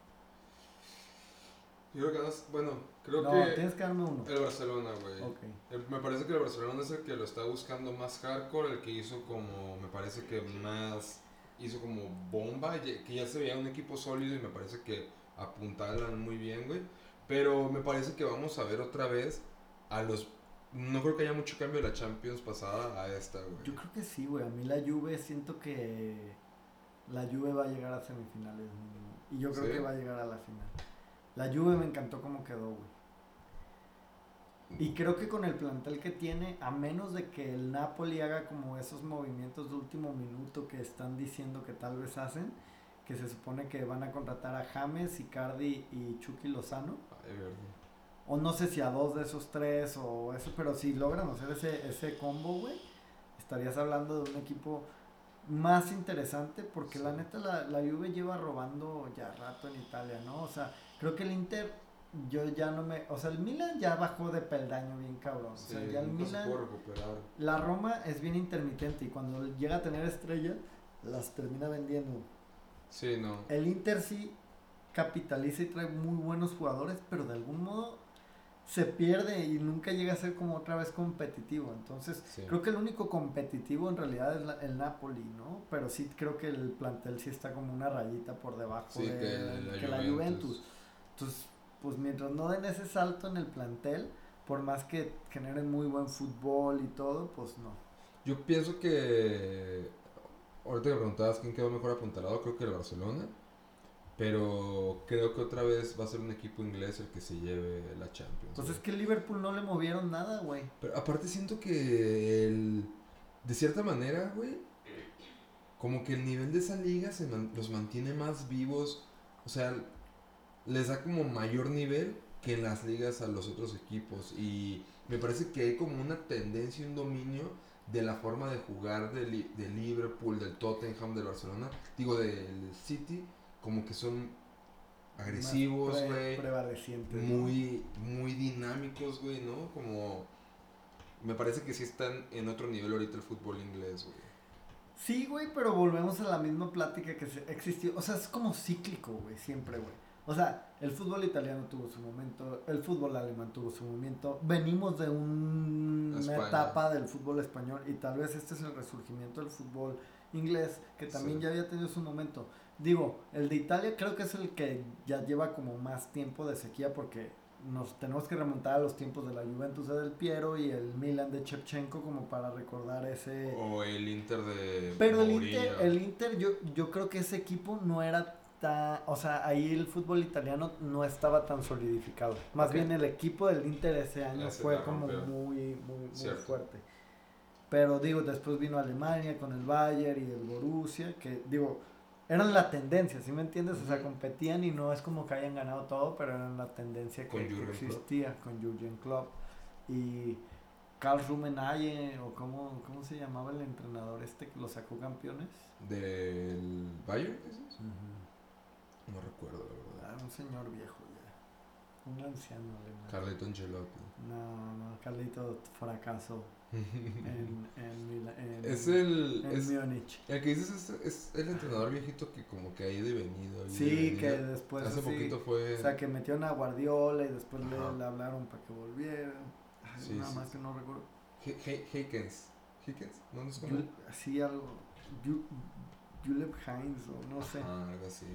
Yo creo que ganas- bueno, creo no, que tienes que darme uno. el Barcelona, güey. Ok. El- Me parece que el Barcelona es el que lo está buscando más hardcore, el que hizo como, me parece que más, hizo como bomba, que ya se veía un equipo sólido y me parece que apuntalan muy bien, güey. Pero me parece que vamos a ver otra vez a los... No creo que haya mucho cambio de la Champions pasada a esta, güey. Yo creo que sí, güey. A mí la Juve siento que la Juve va a llegar a semifinales mínimo. Y yo creo ¿Sí? que va a llegar a la final. La Juve me encantó cómo quedó, güey. Y creo que con el plantel que tiene, a menos de que el Napoli haga como esos movimientos de último minuto que están diciendo que tal vez hacen, que se supone que van a contratar a James, Icardi y Chucky Lozano. Ay, verdad. O no sé si a dos de esos tres o eso, pero si logran hacer ese, ese combo, güey, estarías hablando de un equipo más interesante porque la neta la, la Juve lleva robando ya rato en Italia, ¿no? O sea, creo que el Inter, yo ya no me... O sea, el Milan ya bajó de peldaño bien cabrón. O sea, ya el se Milan... La Roma es bien intermitente y cuando llega a tener estrellas, las termina vendiendo. Sí, no. El Inter sí capitaliza y trae muy buenos jugadores, pero de algún modo se pierde y nunca llega a ser como otra vez competitivo. Entonces, Sí. creo que el único competitivo en realidad es la- el Napoli, ¿no? Pero sí creo que el plantel sí está como una rayita por debajo Sí, de que la que la Juventus. Juventus. Entonces, pues mientras no den ese salto en el plantel, por más que generen muy buen fútbol y todo, pues no. Yo pienso que. Ahorita que preguntabas quién quedó mejor apuntalado, creo que el Barcelona. Pero creo que otra vez va a ser un equipo inglés el que se lleve la Champions. Pues güey. es que el Liverpool no le movieron nada, güey. Pero aparte siento que el, de cierta manera, güey, como que el nivel de esa liga se man- los mantiene más vivos, o sea, les da como mayor nivel que en las ligas a los otros equipos y me parece que hay como una tendencia un dominio de la forma de jugar de, Li- de Liverpool, del Tottenham, del Barcelona, digo del City, como que son agresivos, güey prevalecientes. ¿no? muy, muy dinámicos, güey, ¿no? Como... Me parece que sí están en otro nivel ahorita el fútbol inglés, güey. Sí, güey, pero volvemos a la misma plática que existió. O sea, es como cíclico, güey, siempre, güey. O sea, el fútbol italiano tuvo su momento, el fútbol alemán tuvo su momento. Venimos de un- una etapa del fútbol español y tal vez este es el resurgimiento del fútbol inglés, que también Sí. ya había tenido su momento. Digo, el de Italia creo que es el que ya lleva como más tiempo de sequía porque nos tenemos que remontar a los tiempos de la Juventus de Del Piero y el Milan de Shevchenko como para recordar ese... O el Inter de Pero el. Inter, el Inter yo, yo creo que ese equipo no era tan... O sea, ahí el fútbol italiano no estaba tan solidificado. Más Ok. bien el equipo del Inter ese año Ese fue la como rompió. muy, muy, muy Cierto. fuerte. Pero digo, después vino Alemania con el Bayern y el Borussia, que digo, eran la tendencia, ¿sí me entiendes? O sea, Ujú. competían y no es como que hayan ganado todo, pero eran la tendencia Con que, que Jürgen existía con Jürgen Klopp. Y Karl Rummenigge, o cómo, cómo se llamaba el entrenador este que lo sacó campeones. ¿Del Bayern? dices? No recuerdo, la verdad. Ah, un señor viejo ya. Un anciano alemán. Carleto Ancelotti. No, no, Carlito fracasó (laughs) en, en, en, es el... en Es, Múnich. el que dices es, es el entrenador viejito que como que ha ido y venido. ha ido y Sí, que después Hace así, poquito fue... O sea, que metieron a Guardiola y después le, le hablaron para que volviera. Ay, Sí, nada sí, más sí. que no recuerdo. He- He- Heikens. ¿Heikens? ¿No nos conoce? Así algo. Ju- Julep Heinz o no sé. Ah, algo así.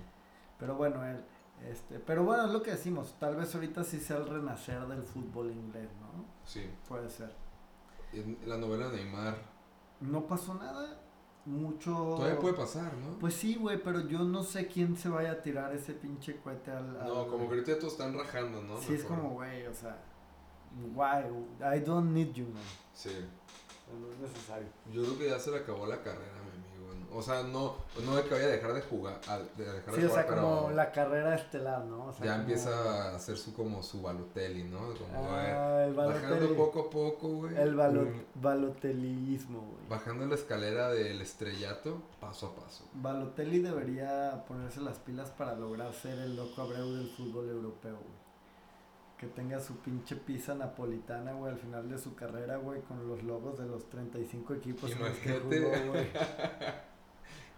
Pero bueno, él. Este, pero bueno, es lo que decimos. Tal vez ahorita sí sea el renacer del fútbol inglés, ¿no? Sí. Puede ser. En la novela de Neymar. No pasó nada. Mucho. Todavía puede pasar, ¿no? Pues sí, güey, pero yo no sé quién se vaya a tirar ese pinche cohete al. al- No, como que ahorita todos están rajando, ¿no? Sí, es como, güey, o sea. Why? I don't need you, man. Sí. No es necesario. Yo creo que ya se le acabó la carrera, mi amigo. O sea, no, no de que vaya a dejar de jugar, a- de dejar Sí, de o sea, como pero la carrera estelar, ¿no? O sea, ya como- empieza a hacer su como su Balotelli, ¿no? Como Ah, el eh, bajando Balotelli. poco a poco, güey. El balo- Mm, balotelismo, güey. Bajando la escalera del estrellato, paso a paso. Balotelli debería ponerse las pilas para lograr ser el loco Abreu del fútbol europeo, güey. Que tenga su pinche pizza napolitana, güey, al final de su carrera, güey, con los logos de los 35 equipos en los que jugó, güey. (laughs)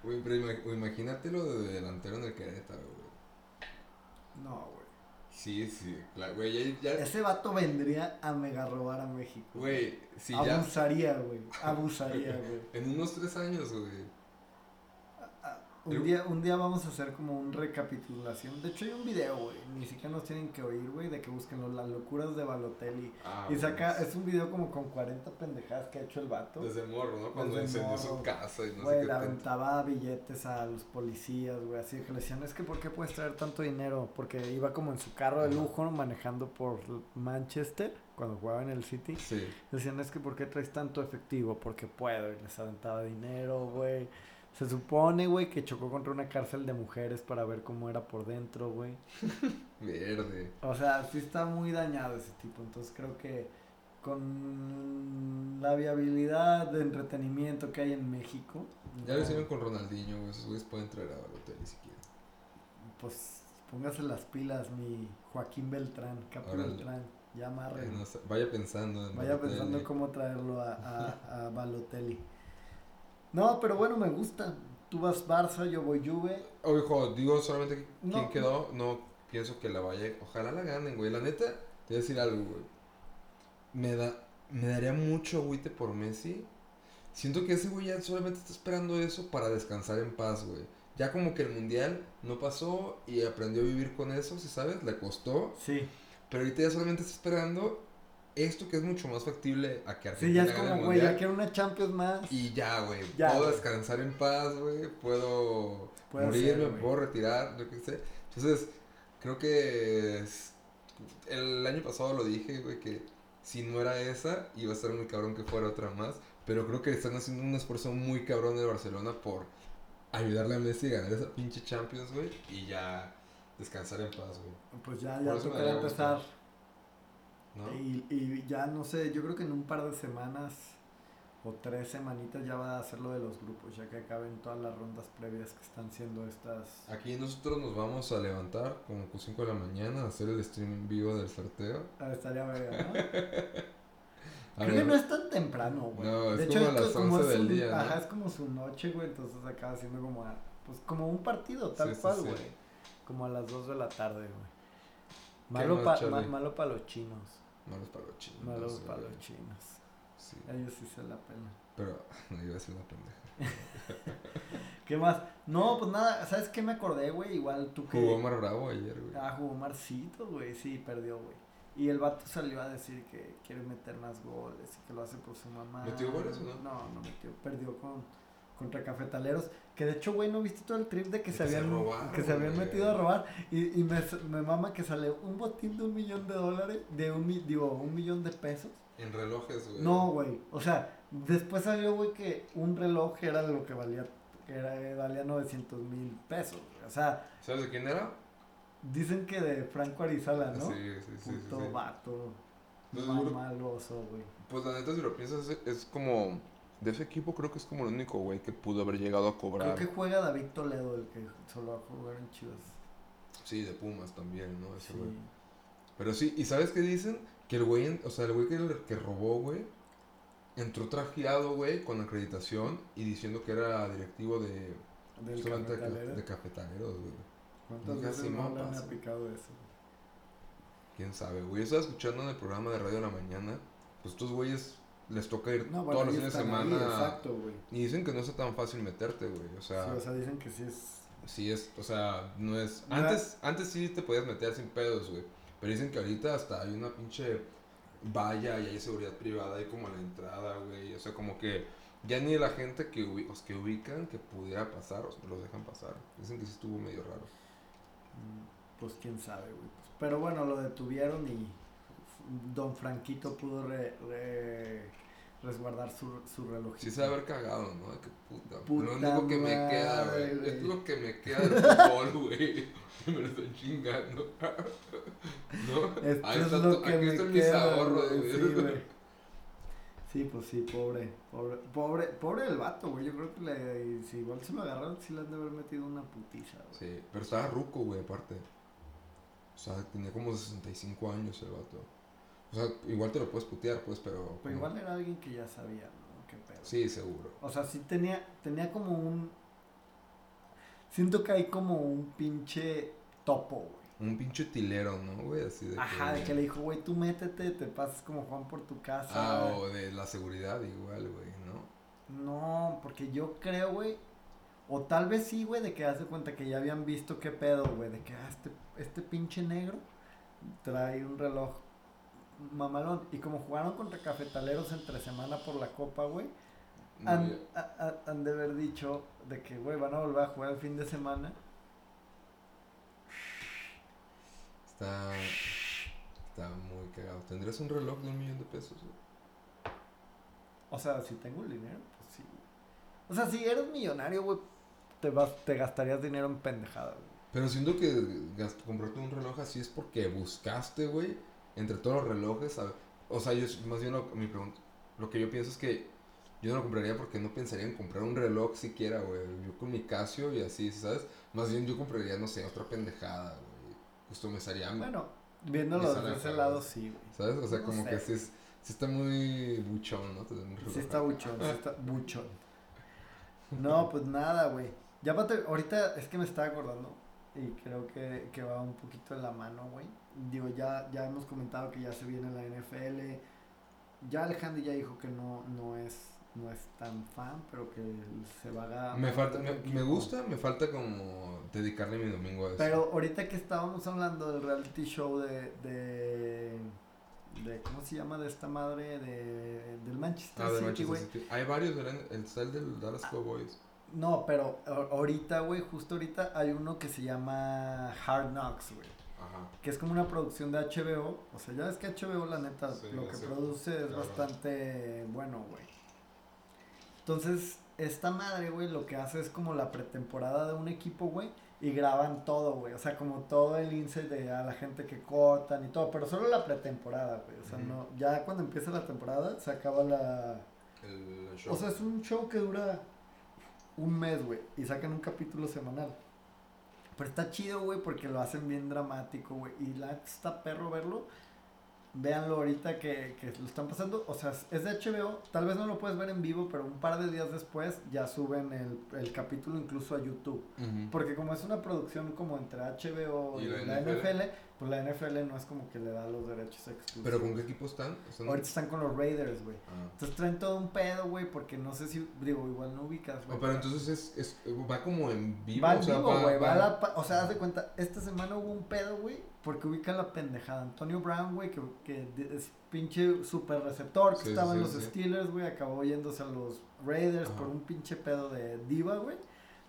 Güey, pero ima- imagínatelo de delantero en el Querétaro, güey. No, güey. Sí, sí, claro, güey, ya, ya- Ese vato vendría a mega robar a México. güey, sí, ya, Abusaría, güey. Abusaría, güey. (laughs) en unos tres años, güey. Un día, un día vamos a hacer como un recapitulación. De hecho, hay un video, güey. Ni siquiera nos tienen que oír, güey, de que busquen las locuras de Balotelli. Ah, y saca, güey, es un video como con 40 pendejadas que ha hecho el vato. Desde morro, ¿no? Cuando Desde encendió su casa y no sé Güey, qué le tanto. aventaba billetes a los policías, güey, así que le decían, es que ¿por qué puedes traer tanto dinero? Porque iba como en su carro de Ajá. lujo manejando por Manchester, cuando jugaba en el City. Sí, Decían, es que ¿por qué traes tanto efectivo? Porque puedo. Y les aventaba dinero, güey. Se supone, güey, que chocó contra una cárcel de mujeres para ver cómo era por dentro, güey. (laughs) verde. O sea, sí está muy dañado ese tipo. Entonces creo que con la viabilidad de entretenimiento que hay en México, Ya lo hicieron con Ronaldinho, güey. Esos güeyes pueden traer a Balotelli si quieren. pues póngase las pilas, mi Joaquín Beltrán, Capo. Beltrán. Ya no vaya pensando en Vaya Balotelli. pensando cómo traerlo a, a, a Balotelli. No, pero bueno, me gusta. Tú vas Barça, yo voy Juve. Ojo, digo solamente quién No. quedó. No pienso que la vaya. Ojalá la ganen, güey. La neta, te voy a decir algo, güey. Me, da, me daría mucho agüite por Messi. Siento que ese güey ya solamente está esperando eso para descansar en paz, güey. Ya como que el mundial no pasó y aprendió a vivir con eso, si sabes, le costó. Sí. Pero ahorita ya solamente está esperando esto que es mucho más factible a que Sí, ya Argentina es como, güey, ya quiero una Champions más. Y ya, güey. Puedo güey. descansar en paz, güey. Puedo morirme, ser, puedo retirar, lo que sé. Entonces, creo que es- el año pasado lo dije, güey, que si no era esa, iba a estar muy cabrón que fuera otra más. Pero creo que están haciendo un esfuerzo muy cabrón de Barcelona por ayudarle a Messi a ganar esa pinche Champions, güey. Y ya descansar en paz, güey. Pues ya, ya tocará empezar. ¿No? Y, y ya no sé, yo creo que en un par de semanas o tres semanitas ya va a hacer lo de los grupos, ya que acaben todas las rondas previas que están siendo estas. Aquí nosotros nos vamos a levantar como 5 de la mañana a hacer el stream en vivo del sorteo. Ah, estaría verga, ¿no? (laughs) Creo que no es tan temprano, güey. No, es de como hecho, a las 11 es del un- día, ¿no? Ajá, es como su noche, güey, entonces acaba siendo como, a- pues, como un partido, tal Sí, cual, sí. güey. Como a las 2 de la tarde, güey. Malo para malo pa los chinos. Malos para los chinos. Malo sí, para los chinos. Sí, Ellos sí se la pelan. pero (laughs) no iba a decir una pendeja. (laughs) ¿Qué más? No, pues nada, ¿sabes qué me acordé, güey? Igual tú que... Jugó Omar Bravo ayer, güey. Ah, jugó Marcito, güey, sí, perdió, güey. Y el vato salió a decir que quiere meter más goles y que lo hace por su mamá. ¿Metió goles o no? No, no metió, perdió con, contra Cafetaleros. Que de hecho, güey, ¿no viste todo el trip de que se habían, robaron, que se habían güey. metido a robar? Y, y me, me mama que sale un botín de un millón de dólares, de un, digo, un millón de pesos. En relojes, güey. No, güey, o sea, después salió, güey, que un reloj era lo que valía, que era, valía 900 mil pesos, güey. O sea, ¿Sabes de quién era? dicen que de Franco Arizala, ¿no? Sí, sí, sí. sí, Puto sí. vato. No, seguro- Mamaloso, güey. Pues la neta, si lo piensas, es como. De ese equipo, creo que es como el único güey que pudo haber llegado a cobrar. Creo que juega David Toledo, el que solo va a jugar en Chivas. Sí, de Pumas también, ¿no? Ese Sí. güey. Pero sí, ¿y sabes qué dicen? Que el güey, o sea, el güey que, que robó, güey, entró trajeado, güey, con acreditación y diciendo que era directivo de, Del de, cafetalero. de cafetaleros, güey. ¿Cuántas veces no le han aplicado eso? Quién sabe, güey. Yo estaba escuchando en el programa de radio de la mañana, pues estos güeyes les toca ir No, bueno, todos los fines de están ahí, semana. exacto, güey. y dicen que no es tan fácil meterte, güey. O sea, Sí, o sea, dicen que sí es... sí es, o sea, no es. Antes, antes sí te podías meter sin pedos, güey. Pero dicen que ahorita hasta hay una pinche valla y hay seguridad privada ahí como a la entrada, güey. O sea, como que ya ni la gente que, los que ubican que pudiera pasar, o sea, los dejan pasar. Dicen que sí estuvo medio raro. mm, Pues quién sabe, güey. Pero bueno, lo detuvieron y Don Franquito pudo re- re- resguardar su, su relojito. Sí se haber cagado, ¿no? Que puta. Puta lo único que me queda, güey. Esto es lo que me queda del fútbol, güey. (laughs) Me lo estoy chingando. (laughs) ¿No? Esto Ahí es está lo que aquí me están mis queda, ahorros, güey. Sí, güey. (laughs) Sí, pues sí, pobre, pobre, pobre, pobre el vato, güey. Yo creo que le, si igual se lo agarraron, sí le han de haber metido una putiza, güey. Sí, pero estaba ruco, güey, aparte. O sea, tenía como 65 años el vato. O sea, igual te lo puedes putear, pues, pero... Pero igual era alguien que ya sabía, ¿no? Qué pedo. Sí, seguro. O sea, sí tenía, tenía como un... Siento que hay como un pinche topo, güey. un pinche tilero, ¿no, güey? Así de Ajá, de que le dijo, güey, tú métete, te pasas como Juan por tu casa. Ah, o de la seguridad igual, güey, ¿no? No, porque yo creo, güey. O tal vez sí, güey, de que hace cuenta que ya habían visto qué pedo, güey. De que ah, este, este pinche negro trae un reloj mamalón. Y como jugaron contra cafetaleros entre semana por la copa, güey. Han, ya- a- a- han de haber dicho de que, güey, van a volver a jugar el fin de semana. Está. Está muy cagado. ¿Tendrías un reloj de un millón de pesos? güey? O sea, si tengo el dinero, pues sí. O sea, si eres millonario, güey, te, vas, te gastarías dinero en pendejada, güey. Pero siento que comprarte un reloj así es porque buscaste, güey, entre todos los relojes. a- O sea, yo más bien lo, mi pregunta, lo que yo pienso es que yo no lo compraría porque no pensaría en comprar un reloj siquiera, güey. Yo con mi Casio y así, ¿sabes? Más bien yo compraría, no sé, otra pendejada, güey. Estaría, Bueno, viéndolo desde ese lado, sí, güey. ¿sabes? O sea, no como sé. que sí, es, sí está muy buchón, ¿no? Sí está buchón, sí está buchón. (laughs) No, pues nada, güey. Ya para ahorita es que me estaba acordando y creo que, que va un poquito en la mano, güey. Digo, ya, ya hemos comentado que ya se viene la NFL. Ya Alejandro ya dijo que no, no es no es tan fan, pero que se va a Me, falta, me, me gusta, me falta como dedicarle mi domingo a eso. Pero ahorita que estábamos hablando del reality show de, de, de ¿cómo se llama? De esta madre de, del Manchester Ah, City, Manchester güey. City. Hay varios. El el del Dallas Cowboys. No, pero ahorita, güey, justo ahorita hay uno que se llama Hard Knocks, güey. Ajá. Que es como una producción de HBO. O sea, ya ves que HBO, la neta, Sí, lo que produce es Claro. bastante bueno, güey. Entonces, esta madre, güey, lo que hace es como la pretemporada de un equipo, güey. Y graban todo, güey. O sea, como todo el insight de a la gente que cortan y todo. Pero solo la pretemporada, güey. O sea, no. Ya cuando empieza la temporada, se acaba la. El show. O sea, es un show que dura un mes, güey. Y sacan un capítulo semanal. Pero está chido, güey, porque lo hacen bien dramático, güey. Y la está perro verlo. Véanlo ahorita que, que lo están pasando. O sea, es de HBO. Tal vez no lo puedes ver en vivo, pero un par de días después ya suben el, el capítulo incluso a YouTube. Porque como es una producción como entre HBO y, Y la la, NFL. NFL, pues la NFL no es como que le da los derechos exclusivos. ¿Pero con qué equipo están? ¿Están- Ahorita están con los Raiders, güey. Ah. Entonces traen todo un pedo, güey, porque no sé si, digo, igual no ubicas, güey. Oh, pero entonces es, es, va como en vivo. Va en o sea, vivo, güey, va, a va- la o sea, haz de cuenta, esta semana hubo un pedo, güey, porque ubican la pendejada. Antonio Brown, güey, que, que es pinche super receptor, que Sí, estaba en los sí. Steelers, güey, acabó yéndose a los Raiders Ajá. por un pinche pedo de diva, güey.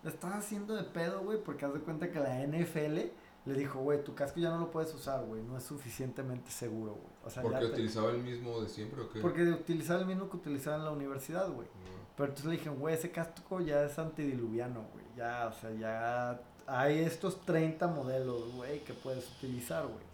La estaba haciendo de pedo, güey, porque haz de cuenta que la NFL le dijo, güey, tu casco ya no lo puedes usar, güey, no es suficientemente seguro, güey. O sea, ya ¿Porque te- utilizaba el mismo de siempre o qué? porque de utilizar el mismo que utilizaba en la universidad, güey. No. Pero entonces le dije, güey, ese casco ya es antidiluviano, güey. Ya, o sea, ya hay estos 30 modelos, güey, que puedes utilizar, güey.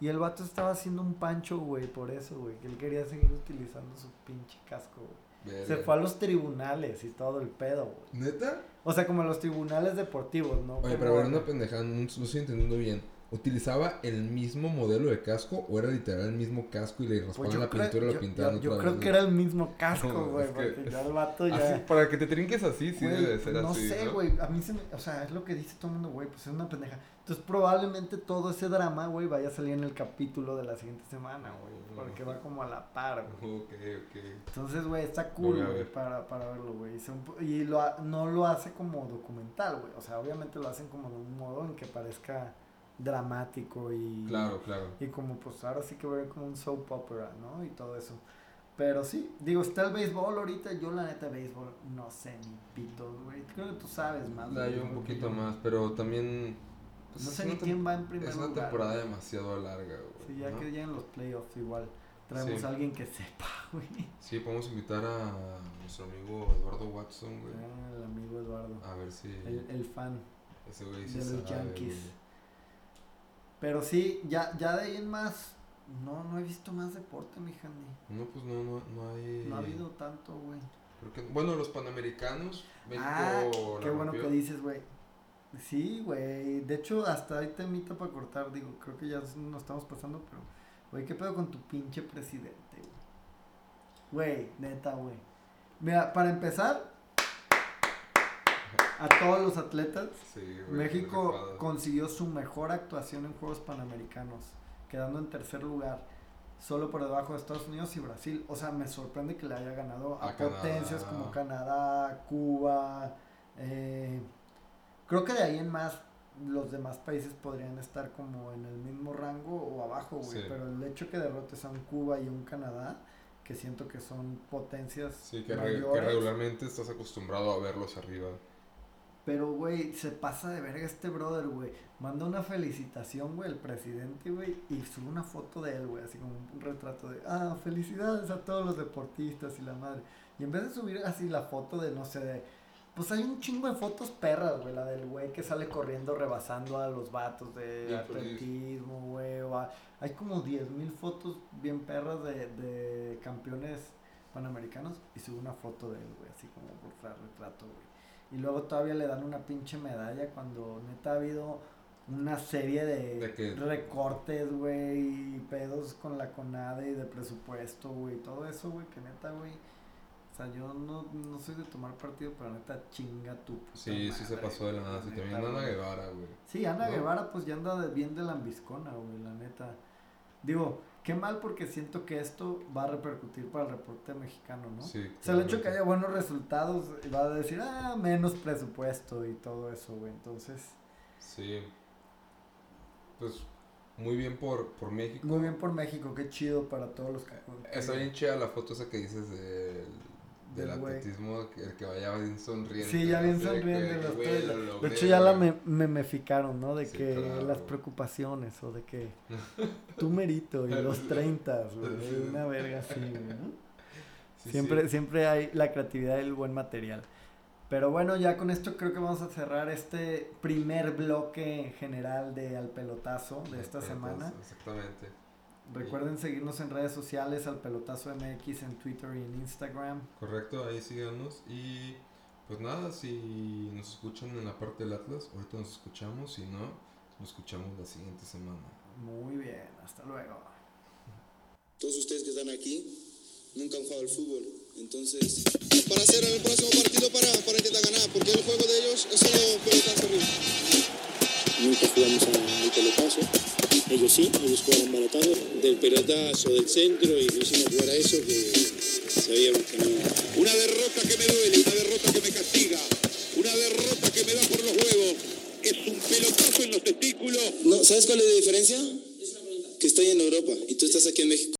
Y el vato estaba haciendo un pancho, güey, por eso, güey. Que él quería seguir utilizando su pinche casco, güey. Se fue a los tribunales y todo el pedo, güey. ¿Neta? O sea, como los tribunales deportivos, ¿no? Oye, pero a ver, una pendejada, no, no estoy entendiendo bien. ¿Utilizaba el mismo modelo de casco o era literal el mismo casco y le Pues raspaban la creo- pintura y lo pintaban yo- yo creo vez? que güey? era el mismo casco, No, güey, porque ya el vato ya... Así, para que te trinques así, sí Güey, debe ser no así. sé, güey. A mí se me. O sea, es lo que dice todo el mundo, güey. Pues es una pendeja. Entonces, probablemente todo ese drama, güey, vaya a salir en el capítulo de la siguiente semana, güey. Porque va como a la par, güey. Ok, ok. Entonces, güey, está cool, güey, ver. para, para verlo, güey. Y Y lo, no lo hace como documental, güey. O sea, obviamente lo hacen como de un modo en que parezca dramático y. Claro, claro. Y como, pues ahora sí que ver como un soap opera, ¿no? Y todo eso. Pero sí, digo, está el béisbol ahorita. Yo, la neta, béisbol, no sé ni pitos, güey. Creo que tú sabes más. De yo un poquito yo. más, pero también. pues, No sé ni quién va en primer Es una lugar. temporada güey. demasiado larga, güey. Sí, ya ¿no? que lleguen los playoffs, igual. Traemos Sí. a alguien que sepa, (laughs) güey. Sí, podemos invitar a nuestro amigo Eduardo Watson, güey. Ah, El amigo Eduardo. A ver si El, el fan. ese güey sí de los sabe, Yankees. güey. Pero sí, ya, ya de ahí en más. No, no he visto más deporte, mi Handy. No, pues no, no, no hay. No ha habido tanto, güey. bueno, los panamericanos, México. Ah, qué bueno rompió. que dices, güey. Sí, güey. De hecho, hasta hay temita para cortar. Digo, creo que ya nos estamos pasando, pero. Güey, ¿qué pedo con tu pinche presidente, güey? Güey, neta, güey. Mira, para empezar. A todos los atletas. Sí, güey, México consiguió su mejor actuación en Juegos Panamericanos, quedando en tercer lugar, solo por debajo de Estados Unidos y Brasil. O sea, me sorprende que le haya ganado a, A Canadá. potencias como Canadá, Cuba. eh, creo que de ahí en más los demás países podrían estar como en el mismo rango o abajo, güey. Sí. Pero el hecho que derrotes a un Cuba y un Canadá, que siento que son potencias Sí, que, re- que mayores. regularmente estás acostumbrado a verlos arriba. Pero, güey, se pasa de verga este brother, güey. Manda una felicitación, güey, el presidente, güey, y sube una foto de él, güey, así como un retrato de, ah, felicidades a todos los deportistas y la madre. Y en vez de subir así la foto de, no sé, de, pues hay un chingo de fotos perras, güey, la del güey que sale corriendo rebasando a los vatos de atletismo, güey. Hay como 10.000 fotos bien perras de, de campeones panamericanos y sube una foto de él, güey, así como por retrato, güey. Y luego todavía le dan una pinche medalla cuando neta ha habido una serie de, De recortes, güey, y pedos con la CONADE y de presupuesto, güey, todo eso, güey, que neta, güey. O sea, yo no, no soy de tomar partido, pero neta chinga puta Sí, sí se madre, pasó de la nada. Sí, neta, también Ana. Guevara, güey. Sí, Ana ¿no? Guevara pues ya anda de- bien de lambiscona, güey, la neta. Digo, qué mal porque siento que esto va a repercutir para el reporte mexicano, ¿no? Sí, O sea, el hecho que haya buenos resultados va a decir, ah, menos presupuesto y todo eso, güey. Entonces, Sí. Pues muy bien por, por México. muy bien por México, qué chido para todos los que... Está bien chida la foto esa que dices del, del atletismo, el que vaya bien sonriente. Sí, ya bien de sonriente güey, hecho, ya la me memeficaron, ¿no? De Sí, que claro. las preocupaciones o de que tú merito y los (laughs) 30, güey. Una verga así. Sí, siempre, sí. siempre hay la creatividad y el buen material. Pero bueno, ya con esto creo que vamos a cerrar este primer bloque general de Al Pelotazo de esta semana. Exactamente. Recuerden seguirnos en redes sociales, Al Pelotazo MX en Twitter y en Instagram. Correcto, ahí síganos. Y pues nada, si nos escuchan en la parte del Atlas, ahorita nos escuchamos. Si no, nos escuchamos la siguiente semana. Muy bien, hasta luego. Todos ustedes que están aquí nunca han jugado al fútbol. Entonces, para hacer el próximo partido para, para intentar ganar, porque el juego de ellos es solo pelotazo arriba. Nunca jugamos al pelotazo. Ellos sí, ellos jugaron balotado. Del pelotazo, del centro y lo hicimos jugar a eso que sabíamos que no. Una derrota que me duele, una derrota que me castiga, una derrota que me da por los huevos. Es un pelotazo en los testículos. ¿Sabes cuál es la diferencia? Que estoy en Europa y tú estás aquí en México.